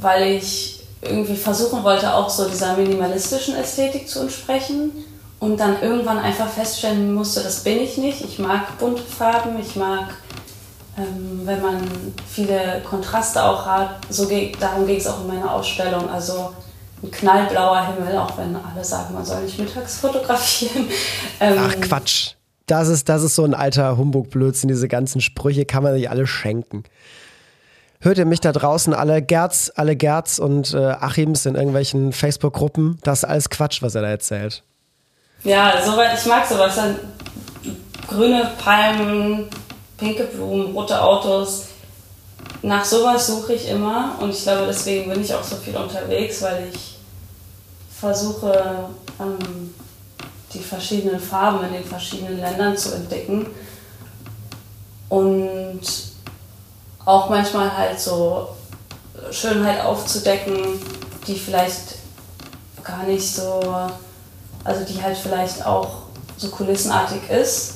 weil ich irgendwie versuchen wollte, auch so dieser minimalistischen Ästhetik zu entsprechen und dann irgendwann einfach feststellen musste, das bin ich nicht. Ich mag bunte Farben, ich mag ähm, wenn man viele Kontraste auch hat. So darum ging es auch in meiner Ausstellung. Also ein knallblauer Himmel, auch wenn alle sagen, man soll nicht mittags fotografieren. (laughs) Ähm, Ach Quatsch. Das ist, das ist so ein alter Humbug-Blödsinn. Diese ganzen Sprüche kann man sich alle schenken. Hört ihr mich da draußen alle Gerz, alle Gerz und äh, Achims in irgendwelchen Facebook-Gruppen? Das ist alles Quatsch, was er da erzählt. Ja, soweit, ich mag sowas. Dann grüne Palmen, pinke Blumen, rote Autos. Nach sowas suche ich immer und ich glaube, deswegen bin ich auch so viel unterwegs, weil ich versuche, ähm, die verschiedenen Farben in den verschiedenen Ländern zu entdecken und auch manchmal halt so Schönheit aufzudecken, die vielleicht gar nicht so, also die halt vielleicht auch so kulissenartig ist.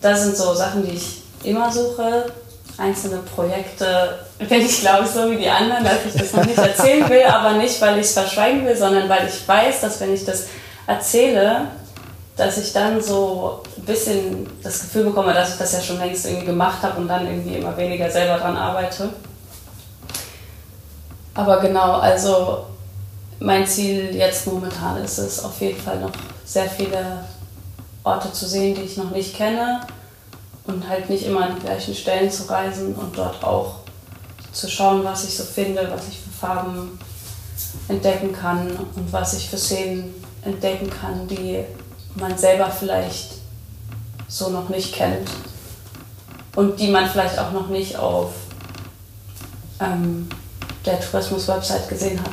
Das sind so Sachen, die ich immer suche. Einzelne Projekte bin ich, glaube ich, so wie die anderen, dass ich das noch nicht erzählen will, aber nicht, weil ich es verschweigen will, sondern weil ich weiß, dass wenn ich das erzähle, dass ich dann so ein bisschen das Gefühl bekomme, dass ich das ja schon längst irgendwie gemacht habe und dann irgendwie immer weniger selber dran arbeite. Aber genau, also mein Ziel jetzt momentan ist es auf jeden Fall noch sehr viele Orte zu sehen, die ich noch nicht kenne und halt nicht immer an die gleichen Stellen zu reisen und dort auch zu schauen, was ich so finde, was ich für Farben entdecken kann und was ich für Szenen entdecken kann, die man selber vielleicht so noch nicht kennt und die man vielleicht auch noch nicht auf ähm, der Tourismus-Website gesehen hat.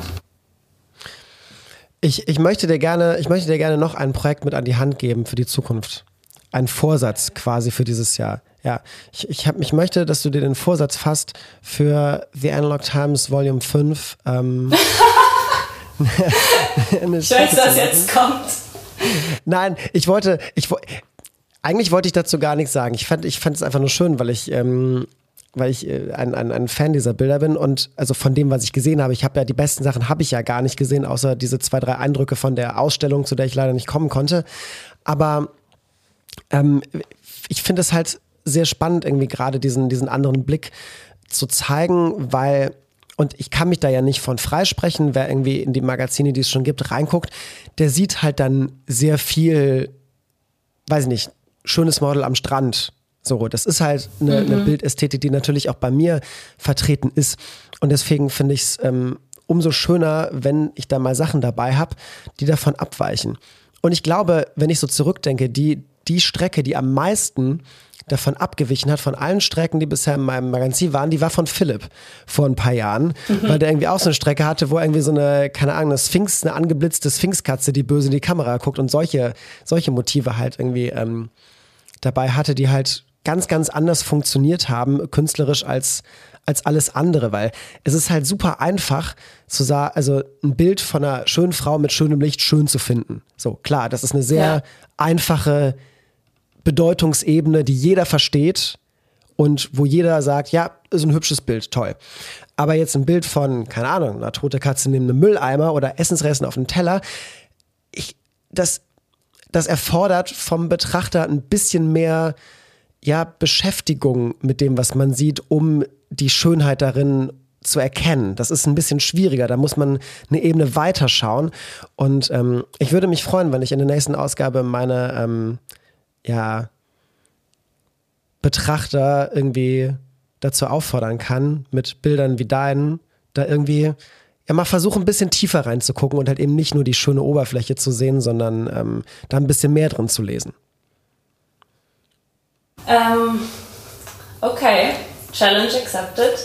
Ich, ich, möchte dir gerne, ich möchte dir gerne noch ein Projekt mit an die Hand geben für die Zukunft ein Vorsatz quasi für dieses Jahr. Ja, ich, ich, hab, ich möchte, dass du dir den Vorsatz fasst für The Analog Times Volume 5. Ähm, (laughs) (laughs) ich weiß, was jetzt kommt. Nein, ich wollte, ich eigentlich wollte ich dazu gar nichts sagen. Ich fand, ich fand es einfach nur schön, weil ich, ähm, weil ich äh, ein, ein, ein Fan dieser Bilder bin und also von dem, was ich gesehen habe. Ich habe ja die besten Sachen habe ich ja gar nicht gesehen, außer diese zwei, drei Eindrücke von der Ausstellung, zu der ich leider nicht kommen konnte. Aber ähm, ich finde es halt sehr spannend, irgendwie gerade diesen, diesen anderen Blick zu zeigen, weil, und ich kann mich da ja nicht von freisprechen, wer irgendwie in die Magazine, die es schon gibt, reinguckt, der sieht halt dann sehr viel, weiß ich nicht, schönes Model am Strand. So, das ist halt eine, mhm. eine Bildästhetik, die natürlich auch bei mir vertreten ist. Und deswegen finde ich es ähm, umso schöner, wenn ich da mal Sachen dabei habe, die davon abweichen. Und ich glaube, wenn ich so zurückdenke, die, die Strecke, die am meisten davon abgewichen hat, von allen Strecken, die bisher in meinem Magazin waren, die war von Philipp vor ein paar Jahren, mhm. weil der irgendwie auch so eine Strecke hatte, wo irgendwie so eine, keine Ahnung, eine Sphinx, eine angeblitzte Sphinxkatze, die böse in die Kamera guckt und solche, solche Motive halt irgendwie ähm, dabei hatte, die halt ganz, ganz anders funktioniert haben, künstlerisch als, als alles andere, weil es ist halt super einfach zu sagen, also ein Bild von einer schönen Frau mit schönem Licht schön zu finden. So, klar, das ist eine sehr ja. einfache Bedeutungsebene, die jeder versteht und wo jeder sagt, ja, ist ein hübsches Bild, toll. Aber jetzt ein Bild von, keine Ahnung, einer tote Katze neben einem Mülleimer oder Essensresten auf einem Teller, ich, das, das erfordert vom Betrachter ein bisschen mehr ja, Beschäftigung mit dem, was man sieht, um die Schönheit darin zu erkennen. Das ist ein bisschen schwieriger. Da muss man eine Ebene weiterschauen. Und ähm, ich würde mich freuen, wenn ich in der nächsten Ausgabe meine ähm, ja, Betrachter irgendwie dazu auffordern kann, mit Bildern wie deinen, da irgendwie ja mal versuchen, ein bisschen tiefer reinzugucken und halt eben nicht nur die schöne Oberfläche zu sehen, sondern ähm, da ein bisschen mehr drin zu lesen. Ähm, okay, Challenge accepted.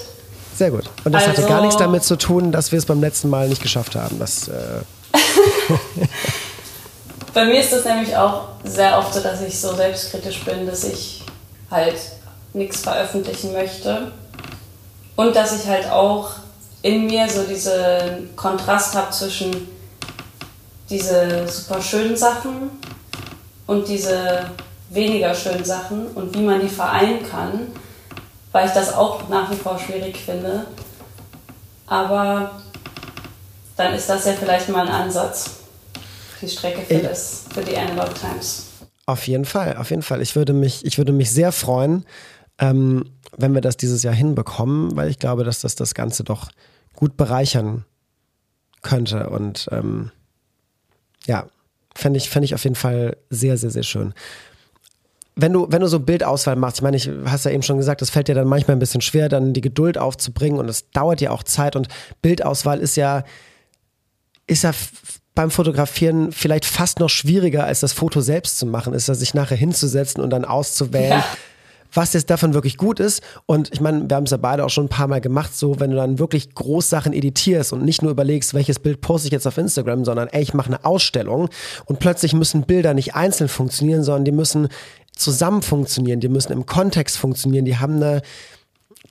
Sehr gut. Und das also, hatte gar nichts damit zu tun, dass wir es beim letzten Mal nicht geschafft haben. Das, äh (laughs) (laughs) Bei mir ist das nämlich auch sehr oft so, dass ich so selbstkritisch bin, dass ich halt nichts veröffentlichen möchte. Und dass ich halt auch in mir so diesen Kontrast habe zwischen diese super schönen Sachen und diese weniger schönen Sachen und wie man die vereinen kann, weil ich das auch nach wie vor schwierig finde. Aber dann ist das ja vielleicht mal ein Ansatz, die Strecke für, das, für die Analog Times. Auf jeden Fall, auf jeden Fall. Ich würde mich, ich würde mich sehr freuen, ähm, wenn wir das dieses Jahr hinbekommen, weil ich glaube, dass das das Ganze doch gut bereichern könnte. Und ähm, ja, fände ich, fänd ich auf jeden Fall sehr, sehr, sehr schön wenn du, wenn du so Bildauswahl machst, ich meine, ich hast ja eben schon gesagt, das fällt dir dann manchmal ein bisschen schwer, dann die Geduld aufzubringen und es dauert ja auch Zeit und Bildauswahl ist ja, ist ja beim Fotografieren vielleicht fast noch schwieriger, als das Foto selbst zu machen, ist sich nachher hinzusetzen und dann auszuwählen. Ja was jetzt davon wirklich gut ist. Und ich meine, wir haben es ja beide auch schon ein paar Mal gemacht, so wenn du dann wirklich Großsachen editierst und nicht nur überlegst, welches Bild poste ich jetzt auf Instagram, sondern ey, ich mache eine Ausstellung und plötzlich müssen Bilder nicht einzeln funktionieren, sondern die müssen zusammen funktionieren, die müssen im Kontext funktionieren, die haben eine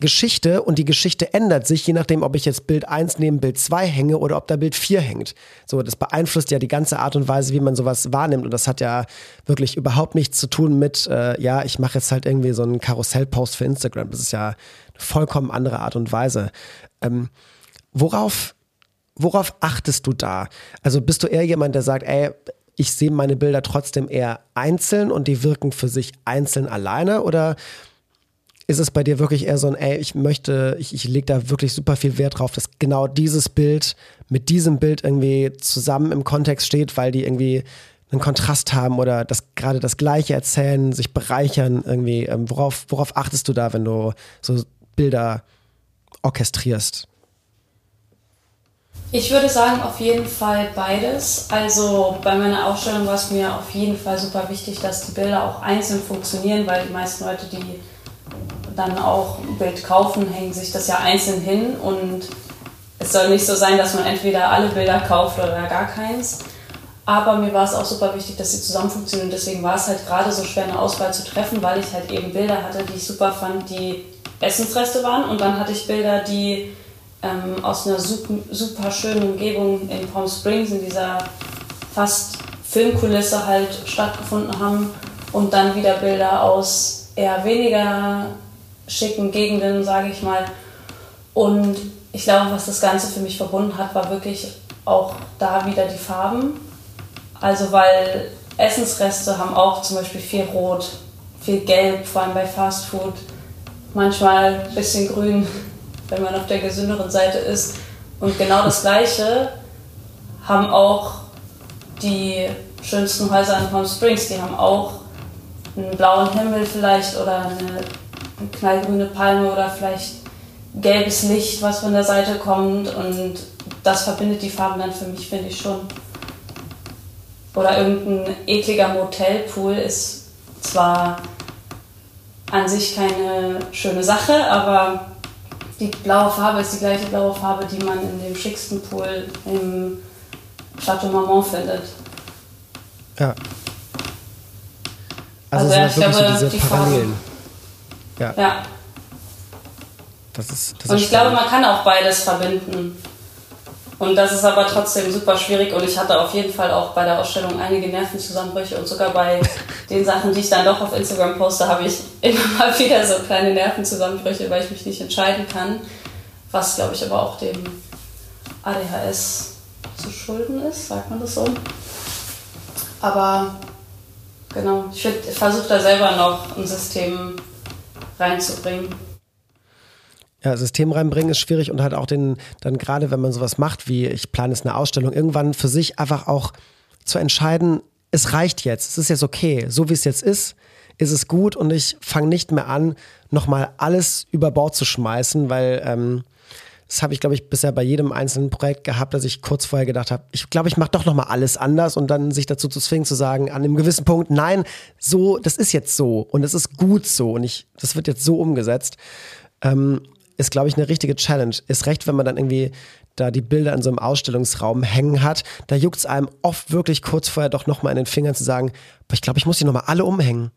Geschichte und die Geschichte ändert sich, je nachdem, ob ich jetzt Bild 1 neben Bild 2 hänge oder ob da Bild 4 hängt. So, das beeinflusst ja die ganze Art und Weise, wie man sowas wahrnimmt. Und das hat ja wirklich überhaupt nichts zu tun mit, äh, ja, ich mache jetzt halt irgendwie so einen Karussellpost für Instagram. Das ist ja eine vollkommen andere Art und Weise. Ähm, worauf, worauf achtest du da? Also bist du eher jemand, der sagt, ey, ich sehe meine Bilder trotzdem eher einzeln und die wirken für sich einzeln alleine oder ist es bei dir wirklich eher so ein, ey, ich möchte, ich, ich lege da wirklich super viel Wert drauf, dass genau dieses Bild mit diesem Bild irgendwie zusammen im Kontext steht, weil die irgendwie einen Kontrast haben oder das gerade das Gleiche erzählen, sich bereichern irgendwie. Ähm, worauf, worauf achtest du da, wenn du so Bilder orchestrierst? Ich würde sagen, auf jeden Fall beides. Also bei meiner Ausstellung war es mir auf jeden Fall super wichtig, dass die Bilder auch einzeln funktionieren, weil die meisten Leute, die dann auch ein Bild kaufen, hängen sich das ja einzeln hin und es soll nicht so sein, dass man entweder alle Bilder kauft oder gar keins. Aber mir war es auch super wichtig, dass sie zusammen funktionieren. Und deswegen war es halt gerade so schwer, eine Auswahl zu treffen, weil ich halt eben Bilder hatte, die ich super fand, die Essensreste waren. Und dann hatte ich Bilder, die ähm, aus einer super, super schönen Umgebung in Palm Springs, in dieser fast Filmkulisse halt stattgefunden haben. Und dann wieder Bilder aus eher weniger schicken Gegenden, sage ich mal. Und ich glaube, was das Ganze für mich verbunden hat, war wirklich auch da wieder die Farben. Also weil Essensreste haben auch zum Beispiel viel Rot, viel Gelb, vor allem bei Fast Food. Manchmal ein bisschen grün, (laughs) wenn man auf der gesünderen Seite ist. Und genau das Gleiche haben auch die schönsten Häuser in Palm Springs. Die haben auch einen blauen Himmel vielleicht oder eine knallgrüne Palme oder vielleicht gelbes Licht, was von der Seite kommt und das verbindet die Farben dann für mich, finde ich schon. Oder irgendein ekliger Motelpool ist zwar an sich keine schöne Sache, aber die blaue Farbe ist die gleiche blaue Farbe, die man in dem schicksten Pool im Chateau Marmont findet. Ja. Also, Also, ja, ich glaube, so die diese Farbe. Ja, Ja, das ist, das und ich glaube, man kann auch beides verbinden. Und das ist aber trotzdem super schwierig und ich hatte auf jeden Fall auch bei der Ausstellung einige Nervenzusammenbrüche und sogar bei (laughs) den Sachen, die ich dann doch auf Instagram poste, habe ich immer (laughs) mal wieder so kleine Nervenzusammenbrüche, weil ich mich nicht entscheiden kann. Was, glaube ich, aber auch dem ADHS zu schulden ist, sagt man das so. Aber genau, ich versuche da selber noch ein System reinzubringen. Ja, System reinbringen ist schwierig und halt auch den, dann gerade wenn man sowas macht, wie ich plane jetzt eine Ausstellung, irgendwann für sich einfach auch zu entscheiden, es reicht jetzt, es ist jetzt okay, so wie es jetzt ist, ist es gut und ich fange nicht mehr an, nochmal alles über Bord zu schmeißen, weil ähm, das habe ich, glaube ich, bisher bei jedem einzelnen Projekt gehabt, dass ich kurz vorher gedacht habe, ich glaube, ich mache doch nochmal alles anders und dann sich dazu zu zwingen, zu sagen, an einem gewissen Punkt, nein, so, das ist jetzt so und es ist gut so und ich, das wird jetzt so umgesetzt ähm, ist, glaube ich, eine richtige Challenge. Ist recht, wenn man dann irgendwie da die Bilder in so einem Ausstellungsraum hängen hat, da juckt es einem oft wirklich kurz vorher doch nochmal in den Fingern zu sagen, ich glaube, ich muss die nochmal alle umhängen.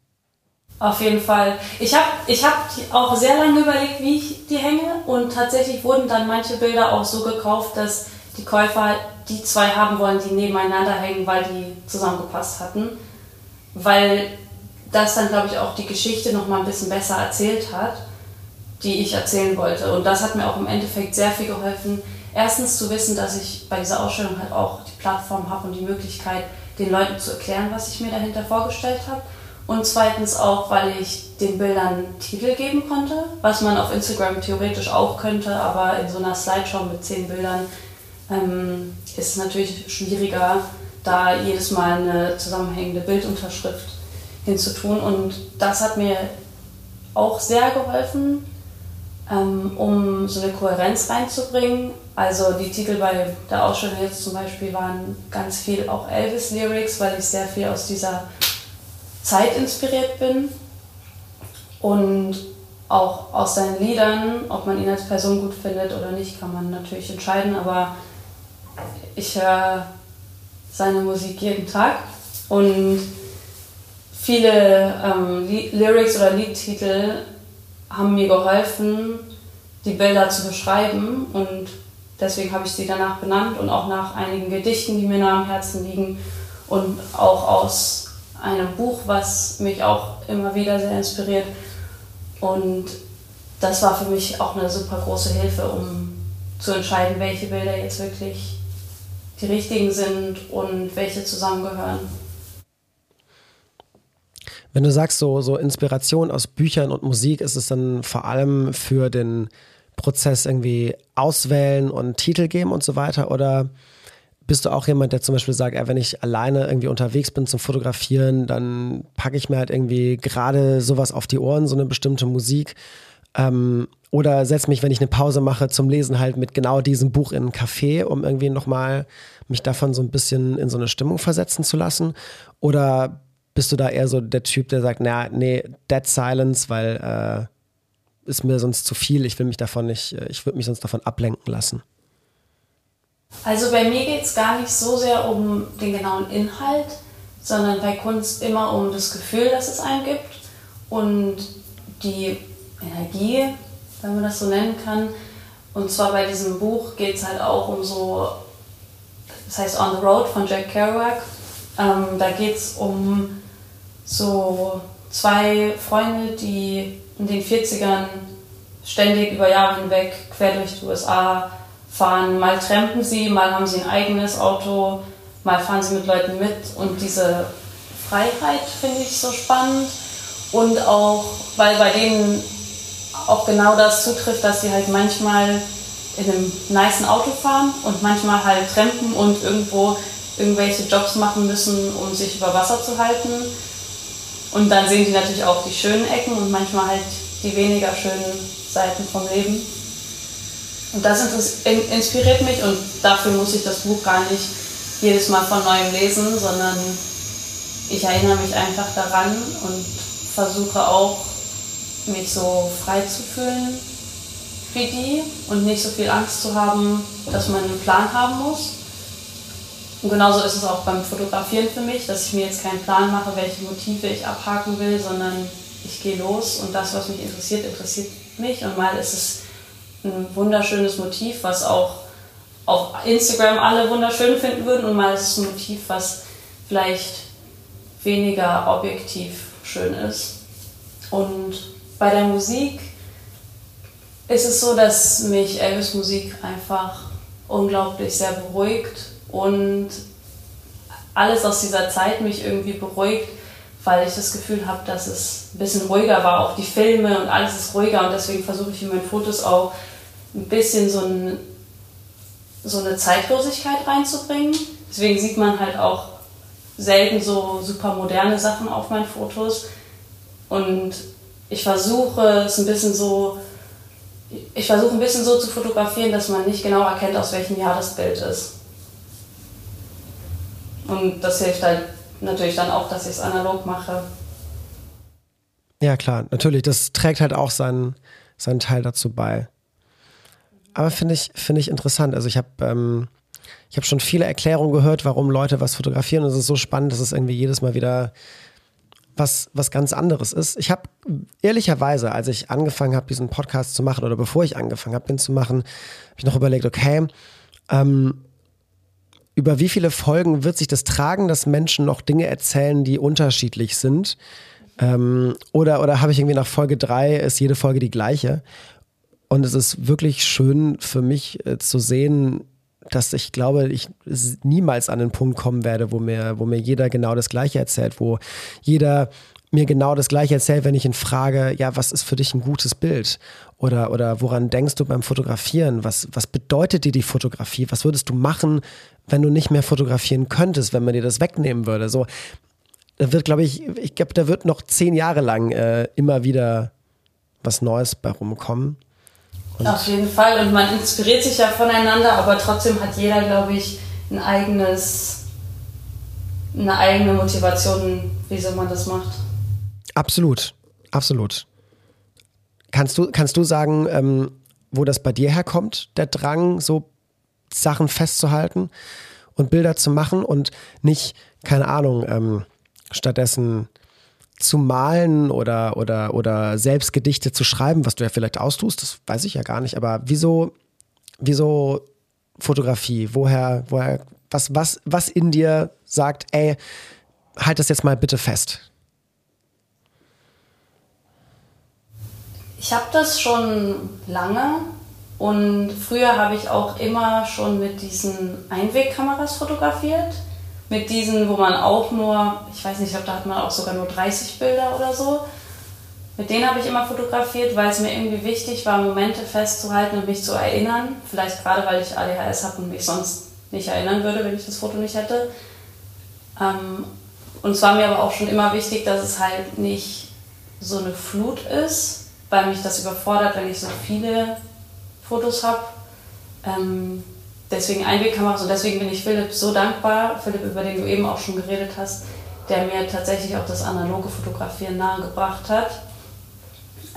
Auf jeden Fall. Ich habe ich hab auch sehr lange überlegt, wie ich die hänge und tatsächlich wurden dann manche Bilder auch so gekauft, dass die Käufer die zwei haben wollen, die nebeneinander hängen, weil die zusammengepasst hatten. Weil das dann, glaube ich, auch die Geschichte noch mal ein bisschen besser erzählt hat, die ich erzählen wollte. Und das hat mir auch im Endeffekt sehr viel geholfen. Erstens zu wissen, dass ich bei dieser Ausstellung halt auch die Plattform habe und die Möglichkeit, den Leuten zu erklären, was ich mir dahinter vorgestellt habe. Und zweitens auch, weil ich den Bildern Titel geben konnte, was man auf Instagram theoretisch auch könnte, aber in so einer Slideshow mit zehn Bildern ähm, ist es natürlich schwieriger, da jedes Mal eine zusammenhängende Bildunterschrift hinzutun. Und das hat mir auch sehr geholfen, ähm, um so eine Kohärenz reinzubringen. Also die Titel bei der Ausstellung jetzt zum Beispiel waren ganz viel auch Elvis-Lyrics, weil ich sehr viel aus dieser Zeit inspiriert bin und auch aus seinen Liedern, ob man ihn als Person gut findet oder nicht, kann man natürlich entscheiden, aber ich höre seine Musik jeden Tag und viele ähm, Lyrics oder Liedtitel haben mir geholfen, die Bilder zu beschreiben und deswegen habe ich sie danach benannt und auch nach einigen Gedichten, die mir nah am Herzen liegen und auch aus einem Buch, was mich auch immer wieder sehr inspiriert. Und das war für mich auch eine super große Hilfe, um zu entscheiden, welche Bilder jetzt wirklich die richtigen sind und welche zusammengehören. Wenn du sagst, so, so Inspiration aus Büchern und Musik, ist es dann vor allem für den Prozess irgendwie auswählen und Titel geben und so weiter? Oder bist du auch jemand, der zum Beispiel sagt, wenn ich alleine irgendwie unterwegs bin zum Fotografieren, dann packe ich mir halt irgendwie gerade sowas auf die Ohren, so eine bestimmte Musik? Ähm, oder setze mich, wenn ich eine Pause mache, zum Lesen halt mit genau diesem Buch in einen Café, um irgendwie nochmal mich davon so ein bisschen in so eine Stimmung versetzen zu lassen? Oder bist du da eher so der Typ, der sagt, na, nee, Dead Silence, weil äh, ist mir sonst zu viel, ich will mich davon nicht, äh, ich würde mich sonst davon ablenken lassen. Also bei mir geht es gar nicht so sehr um den genauen Inhalt, sondern bei Kunst immer um das Gefühl, das es einem gibt und die Energie, wenn man das so nennen kann. Und zwar bei diesem Buch geht es halt auch um so, das heißt On the Road von Jack Kerouac. Ähm, da geht es um so zwei Freunde, die in den 40ern ständig über Jahre hinweg quer durch die USA fahren. Mal trampen sie, mal haben sie ein eigenes Auto, mal fahren sie mit Leuten mit. Und diese Freiheit finde ich so spannend. Und auch, weil bei denen auch genau das zutrifft, dass sie halt manchmal in einem niceen Auto fahren und manchmal halt trampen und irgendwo irgendwelche Jobs machen müssen, um sich über Wasser zu halten. Und dann sehen die natürlich auch die schönen Ecken und manchmal halt die weniger schönen Seiten vom Leben. Und das inspiriert mich und dafür muss ich das Buch gar nicht jedes Mal von neuem lesen, sondern ich erinnere mich einfach daran und versuche auch mich so frei zu fühlen wie die und nicht so viel Angst zu haben, dass man einen Plan haben muss. Und genauso ist es auch beim Fotografieren für mich, dass ich mir jetzt keinen Plan mache, welche Motive ich abhaken will, sondern ich gehe los und das, was mich interessiert, interessiert mich. Und mal ist es ein wunderschönes Motiv, was auch auf Instagram alle wunderschön finden würden und mal ist es ein Motiv, was vielleicht weniger objektiv schön ist. Und bei der Musik ist es so, dass mich Elvis Musik einfach unglaublich sehr beruhigt und alles aus dieser Zeit mich irgendwie beruhigt, weil ich das Gefühl habe, dass es ein bisschen ruhiger war. Auch die Filme und alles ist ruhiger und deswegen versuche ich in meinen Fotos auch ein bisschen so, ein, so eine Zeitlosigkeit reinzubringen. Deswegen sieht man halt auch selten so super moderne Sachen auf meinen Fotos. Und ich versuche es ein bisschen so, ich versuche ein bisschen so zu fotografieren, dass man nicht genau erkennt, aus welchem Jahr das Bild ist. Und das hilft halt natürlich dann auch, dass ich es analog mache. Ja, klar, natürlich. Das trägt halt auch seinen, seinen Teil dazu bei. Aber finde ich, find ich interessant. Also ich habe ähm, hab schon viele Erklärungen gehört, warum Leute was fotografieren. Und es ist so spannend, dass es irgendwie jedes Mal wieder was, was ganz anderes ist. Ich habe ehrlicherweise, als ich angefangen habe, diesen Podcast zu machen oder bevor ich angefangen habe, den zu machen, habe ich noch überlegt, okay, ähm, über wie viele Folgen wird sich das tragen, dass Menschen noch Dinge erzählen, die unterschiedlich sind? Ähm, oder oder habe ich irgendwie nach Folge drei ist jede Folge die gleiche? Und es ist wirklich schön für mich äh, zu sehen, dass ich glaube, ich niemals an den Punkt kommen werde, wo mir, wo mir jeder genau das Gleiche erzählt, wo jeder mir genau das Gleiche erzählt, wenn ich ihn frage, ja, was ist für dich ein gutes Bild? Oder, oder woran denkst du beim Fotografieren? Was, was bedeutet dir die Fotografie? Was würdest du machen, wenn du nicht mehr fotografieren könntest, wenn man dir das wegnehmen würde? So, da wird, glaube ich, ich glaube, da wird noch zehn Jahre lang äh, immer wieder was Neues bei rumkommen. Und Auf jeden Fall. Und man inspiriert sich ja voneinander, aber trotzdem hat jeder, glaube ich, ein eigenes, eine eigene Motivation, wieso man das macht. Absolut, absolut. Kannst du, kannst du sagen, ähm, wo das bei dir herkommt, der Drang, so Sachen festzuhalten und Bilder zu machen und nicht, keine Ahnung, ähm, stattdessen zu malen oder, oder, oder selbst Gedichte zu schreiben, was du ja vielleicht austust, das weiß ich ja gar nicht, aber wieso, wieso Fotografie? Woher, woher, was, was, was in dir sagt, ey, halt das jetzt mal bitte fest? Ich habe das schon lange und früher habe ich auch immer schon mit diesen Einwegkameras fotografiert mit diesen, wo man auch nur, ich weiß nicht, ich glaube, da hat man auch sogar nur 30 Bilder oder so. Mit denen habe ich immer fotografiert, weil es mir irgendwie wichtig war, Momente festzuhalten und mich zu erinnern. Vielleicht gerade, weil ich ADHS habe und mich sonst nicht erinnern würde, wenn ich das Foto nicht hätte. Ähm, und es war mir aber auch schon immer wichtig, dass es halt nicht so eine Flut ist, weil mich das überfordert, wenn ich so viele Fotos habe. Deswegen Einwegkameras und deswegen bin ich Philipp so dankbar, Philipp, über den du eben auch schon geredet hast, der mir tatsächlich auch das analoge Fotografieren nahegebracht hat,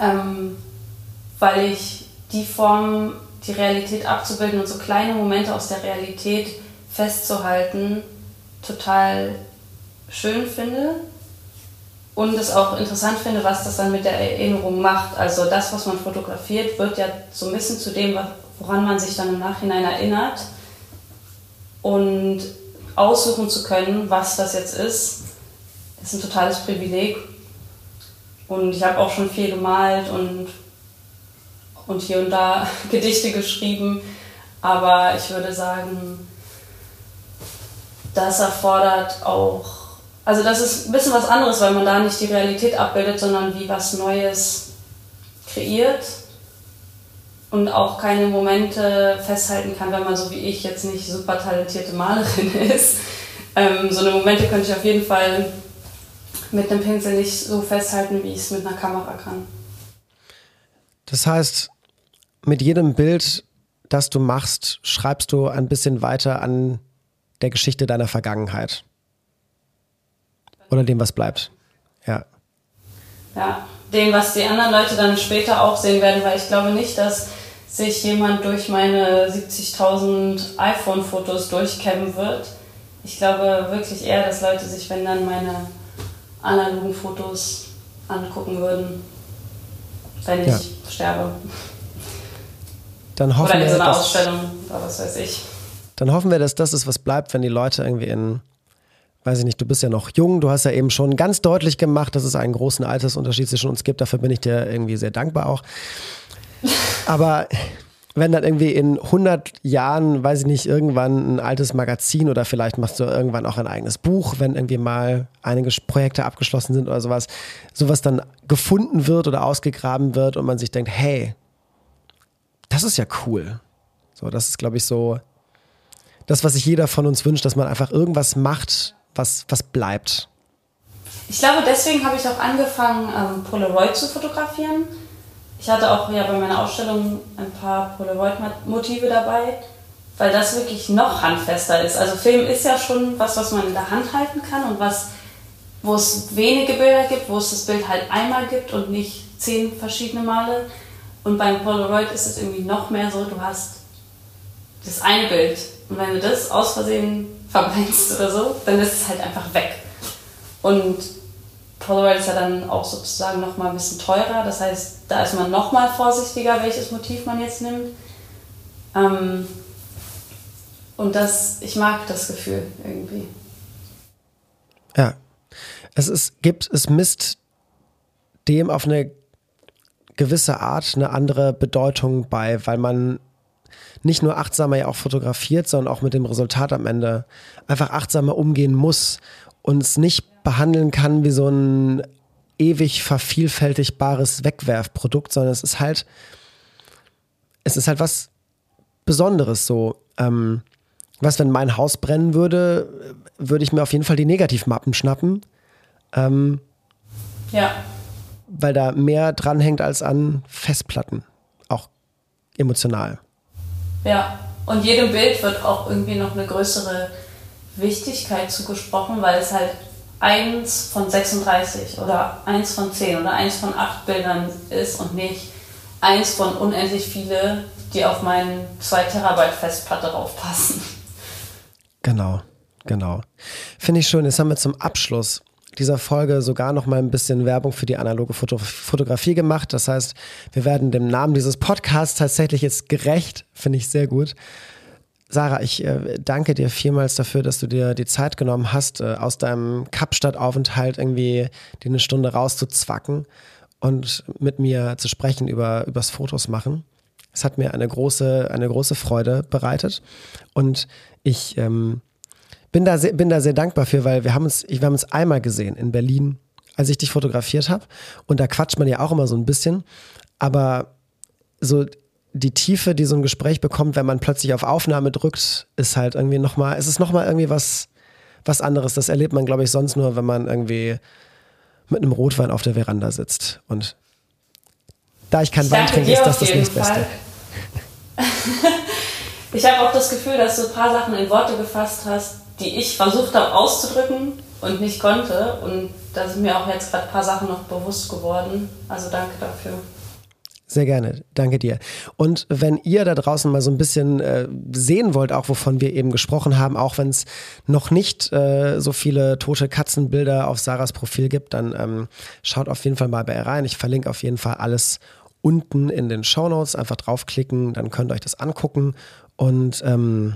ähm, weil ich die Form, die Realität abzubilden und so kleine Momente aus der Realität festzuhalten, total schön finde und es auch interessant finde, was das dann mit der Erinnerung macht. Also das, was man fotografiert, wird ja so ein bisschen zu dem, woran man sich dann im Nachhinein erinnert. Und aussuchen zu können, was das jetzt ist, ist ein totales Privileg. Und ich habe auch schon viel gemalt und, und hier und da (laughs) Gedichte geschrieben. Aber ich würde sagen, das erfordert auch, also das ist ein bisschen was anderes, weil man da nicht die Realität abbildet, sondern wie was Neues kreiert und auch keine Momente festhalten kann, wenn man so wie ich jetzt nicht super talentierte Malerin (laughs) ist. Ähm, so eine Momente könnte ich auf jeden Fall mit einem Pinsel nicht so festhalten, wie ich es mit einer Kamera kann. Das heißt, mit jedem Bild, das du machst, schreibst du ein bisschen weiter an der Geschichte deiner Vergangenheit. Oder dem, was bleibt. Ja. Ja, dem, was die anderen Leute dann später auch sehen werden, weil ich glaube nicht, dass sich jemand durch meine 70.000 iPhone-Fotos durchkämmen wird. Ich glaube wirklich eher, dass Leute sich, wenn dann meine analogen Fotos angucken würden, wenn ich ja. sterbe. Dann hoffen oder in so einer Ausstellung oder was weiß ich. Dann hoffen wir, dass das ist, was bleibt, wenn die Leute irgendwie in weiß ich nicht, du bist ja noch jung, du hast ja eben schon ganz deutlich gemacht, dass es einen großen Altersunterschied zwischen uns gibt. Dafür bin ich dir irgendwie sehr dankbar auch. Aber wenn dann irgendwie in 100 Jahren, weiß ich nicht, irgendwann ein altes Magazin oder vielleicht machst du irgendwann auch ein eigenes Buch, wenn irgendwie mal einige Projekte abgeschlossen sind oder sowas, sowas dann gefunden wird oder ausgegraben wird und man sich denkt, hey, das ist ja cool. So, das ist, glaube ich, so das, was sich jeder von uns wünscht, dass man einfach irgendwas macht, was, was bleibt? Ich glaube, deswegen habe ich auch angefangen, ähm, Polaroid zu fotografieren. Ich hatte auch ja bei meiner Ausstellung ein paar Polaroid-Motive dabei, weil das wirklich noch handfester ist. Also Film ist ja schon was, was man in der Hand halten kann und was, wo es wenige Bilder gibt, wo es das Bild halt einmal gibt und nicht zehn verschiedene Male. Und beim Polaroid ist es irgendwie noch mehr so, du hast das eine Bild und wenn du das aus Versehen verbrennst oder so, dann ist es halt einfach weg. Und Polaroid ist ja dann auch sozusagen nochmal ein bisschen teurer. Das heißt, da ist man nochmal vorsichtiger, welches Motiv man jetzt nimmt. Ähm, und das, ich mag das Gefühl irgendwie. Ja. Es ist, gibt, es misst dem auf eine gewisse Art eine andere Bedeutung bei, weil man nicht nur achtsamer ja auch fotografiert, sondern auch mit dem Resultat am Ende einfach achtsamer umgehen muss und es nicht behandeln kann wie so ein ewig vervielfältigbares Wegwerfprodukt, sondern es ist halt, es ist halt was Besonderes so. Ähm, was, wenn mein Haus brennen würde, würde ich mir auf jeden Fall die Negativmappen schnappen. Ähm, ja. Weil da mehr dranhängt als an Festplatten. Auch emotional. Ja, und jedem Bild wird auch irgendwie noch eine größere Wichtigkeit zugesprochen, weil es halt eins von 36 oder eins von 10 oder eins von 8 Bildern ist und nicht eins von unendlich viele, die auf meinen 2 Terabyte Festplatte raufpassen. Genau, genau. Finde ich schön. Jetzt haben wir zum Abschluss dieser Folge sogar noch mal ein bisschen Werbung für die analoge Foto Fotografie gemacht. Das heißt, wir werden dem Namen dieses Podcasts tatsächlich jetzt gerecht. Finde ich sehr gut. Sarah, ich äh, danke dir vielmals dafür, dass du dir die Zeit genommen hast, äh, aus deinem Kapstadt-Aufenthalt irgendwie dir eine Stunde rauszuzwacken und mit mir zu sprechen über übers Fotos machen. Es hat mir eine große, eine große Freude bereitet und ich ähm, bin da, sehr, bin da sehr dankbar für, weil wir haben uns, wir haben uns einmal gesehen in Berlin, als ich dich fotografiert habe. Und da quatscht man ja auch immer so ein bisschen. Aber so die Tiefe, die so ein Gespräch bekommt, wenn man plötzlich auf Aufnahme drückt, ist halt irgendwie nochmal, es ist nochmal irgendwie was, was anderes. Das erlebt man, glaube ich, sonst nur, wenn man irgendwie mit einem Rotwein auf der Veranda sitzt. Und da ich kein Wein trinke, ist das das nächstbeste. (laughs) ich habe auch das Gefühl, dass du ein paar Sachen in Worte gefasst hast, die ich versucht habe auszudrücken und nicht konnte. Und da sind mir auch jetzt gerade ein paar Sachen noch bewusst geworden. Also danke dafür. Sehr gerne, danke dir. Und wenn ihr da draußen mal so ein bisschen äh, sehen wollt, auch wovon wir eben gesprochen haben, auch wenn es noch nicht äh, so viele tote Katzenbilder auf Sarahs Profil gibt, dann ähm, schaut auf jeden Fall mal bei ihr rein. Ich verlinke auf jeden Fall alles unten in den Show Notes. Einfach draufklicken, dann könnt ihr euch das angucken. Und ähm,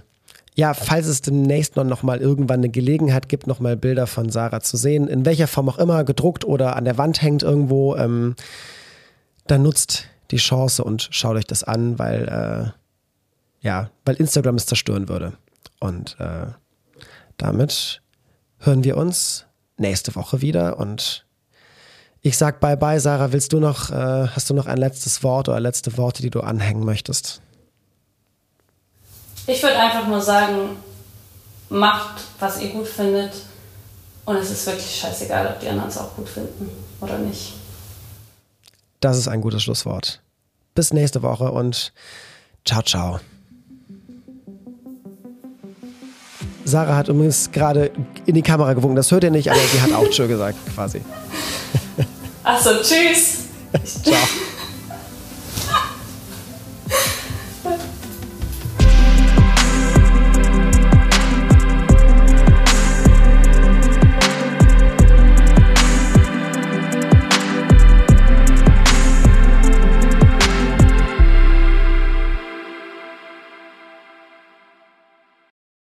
ja, falls es demnächst noch mal irgendwann eine Gelegenheit gibt, noch mal Bilder von Sarah zu sehen, in welcher Form auch immer, gedruckt oder an der Wand hängt irgendwo, ähm, dann nutzt die Chance und schaut euch das an, weil äh, ja, weil Instagram es zerstören würde. Und äh, damit hören wir uns nächste Woche wieder und ich sag bye bye, Sarah. Willst du noch, äh, hast du noch ein letztes Wort oder letzte Worte, die du anhängen möchtest? Ich würde einfach nur sagen, macht, was ihr gut findet. Und es ist wirklich scheißegal, ob die anderen es auch gut finden oder nicht. Das ist ein gutes Schlusswort. Bis nächste Woche und ciao, ciao. Sarah hat übrigens gerade in die Kamera gewunken. Das hört ihr nicht, aber sie hat auch Tschö gesagt, quasi. Achso, tschüss. (laughs) Ciao.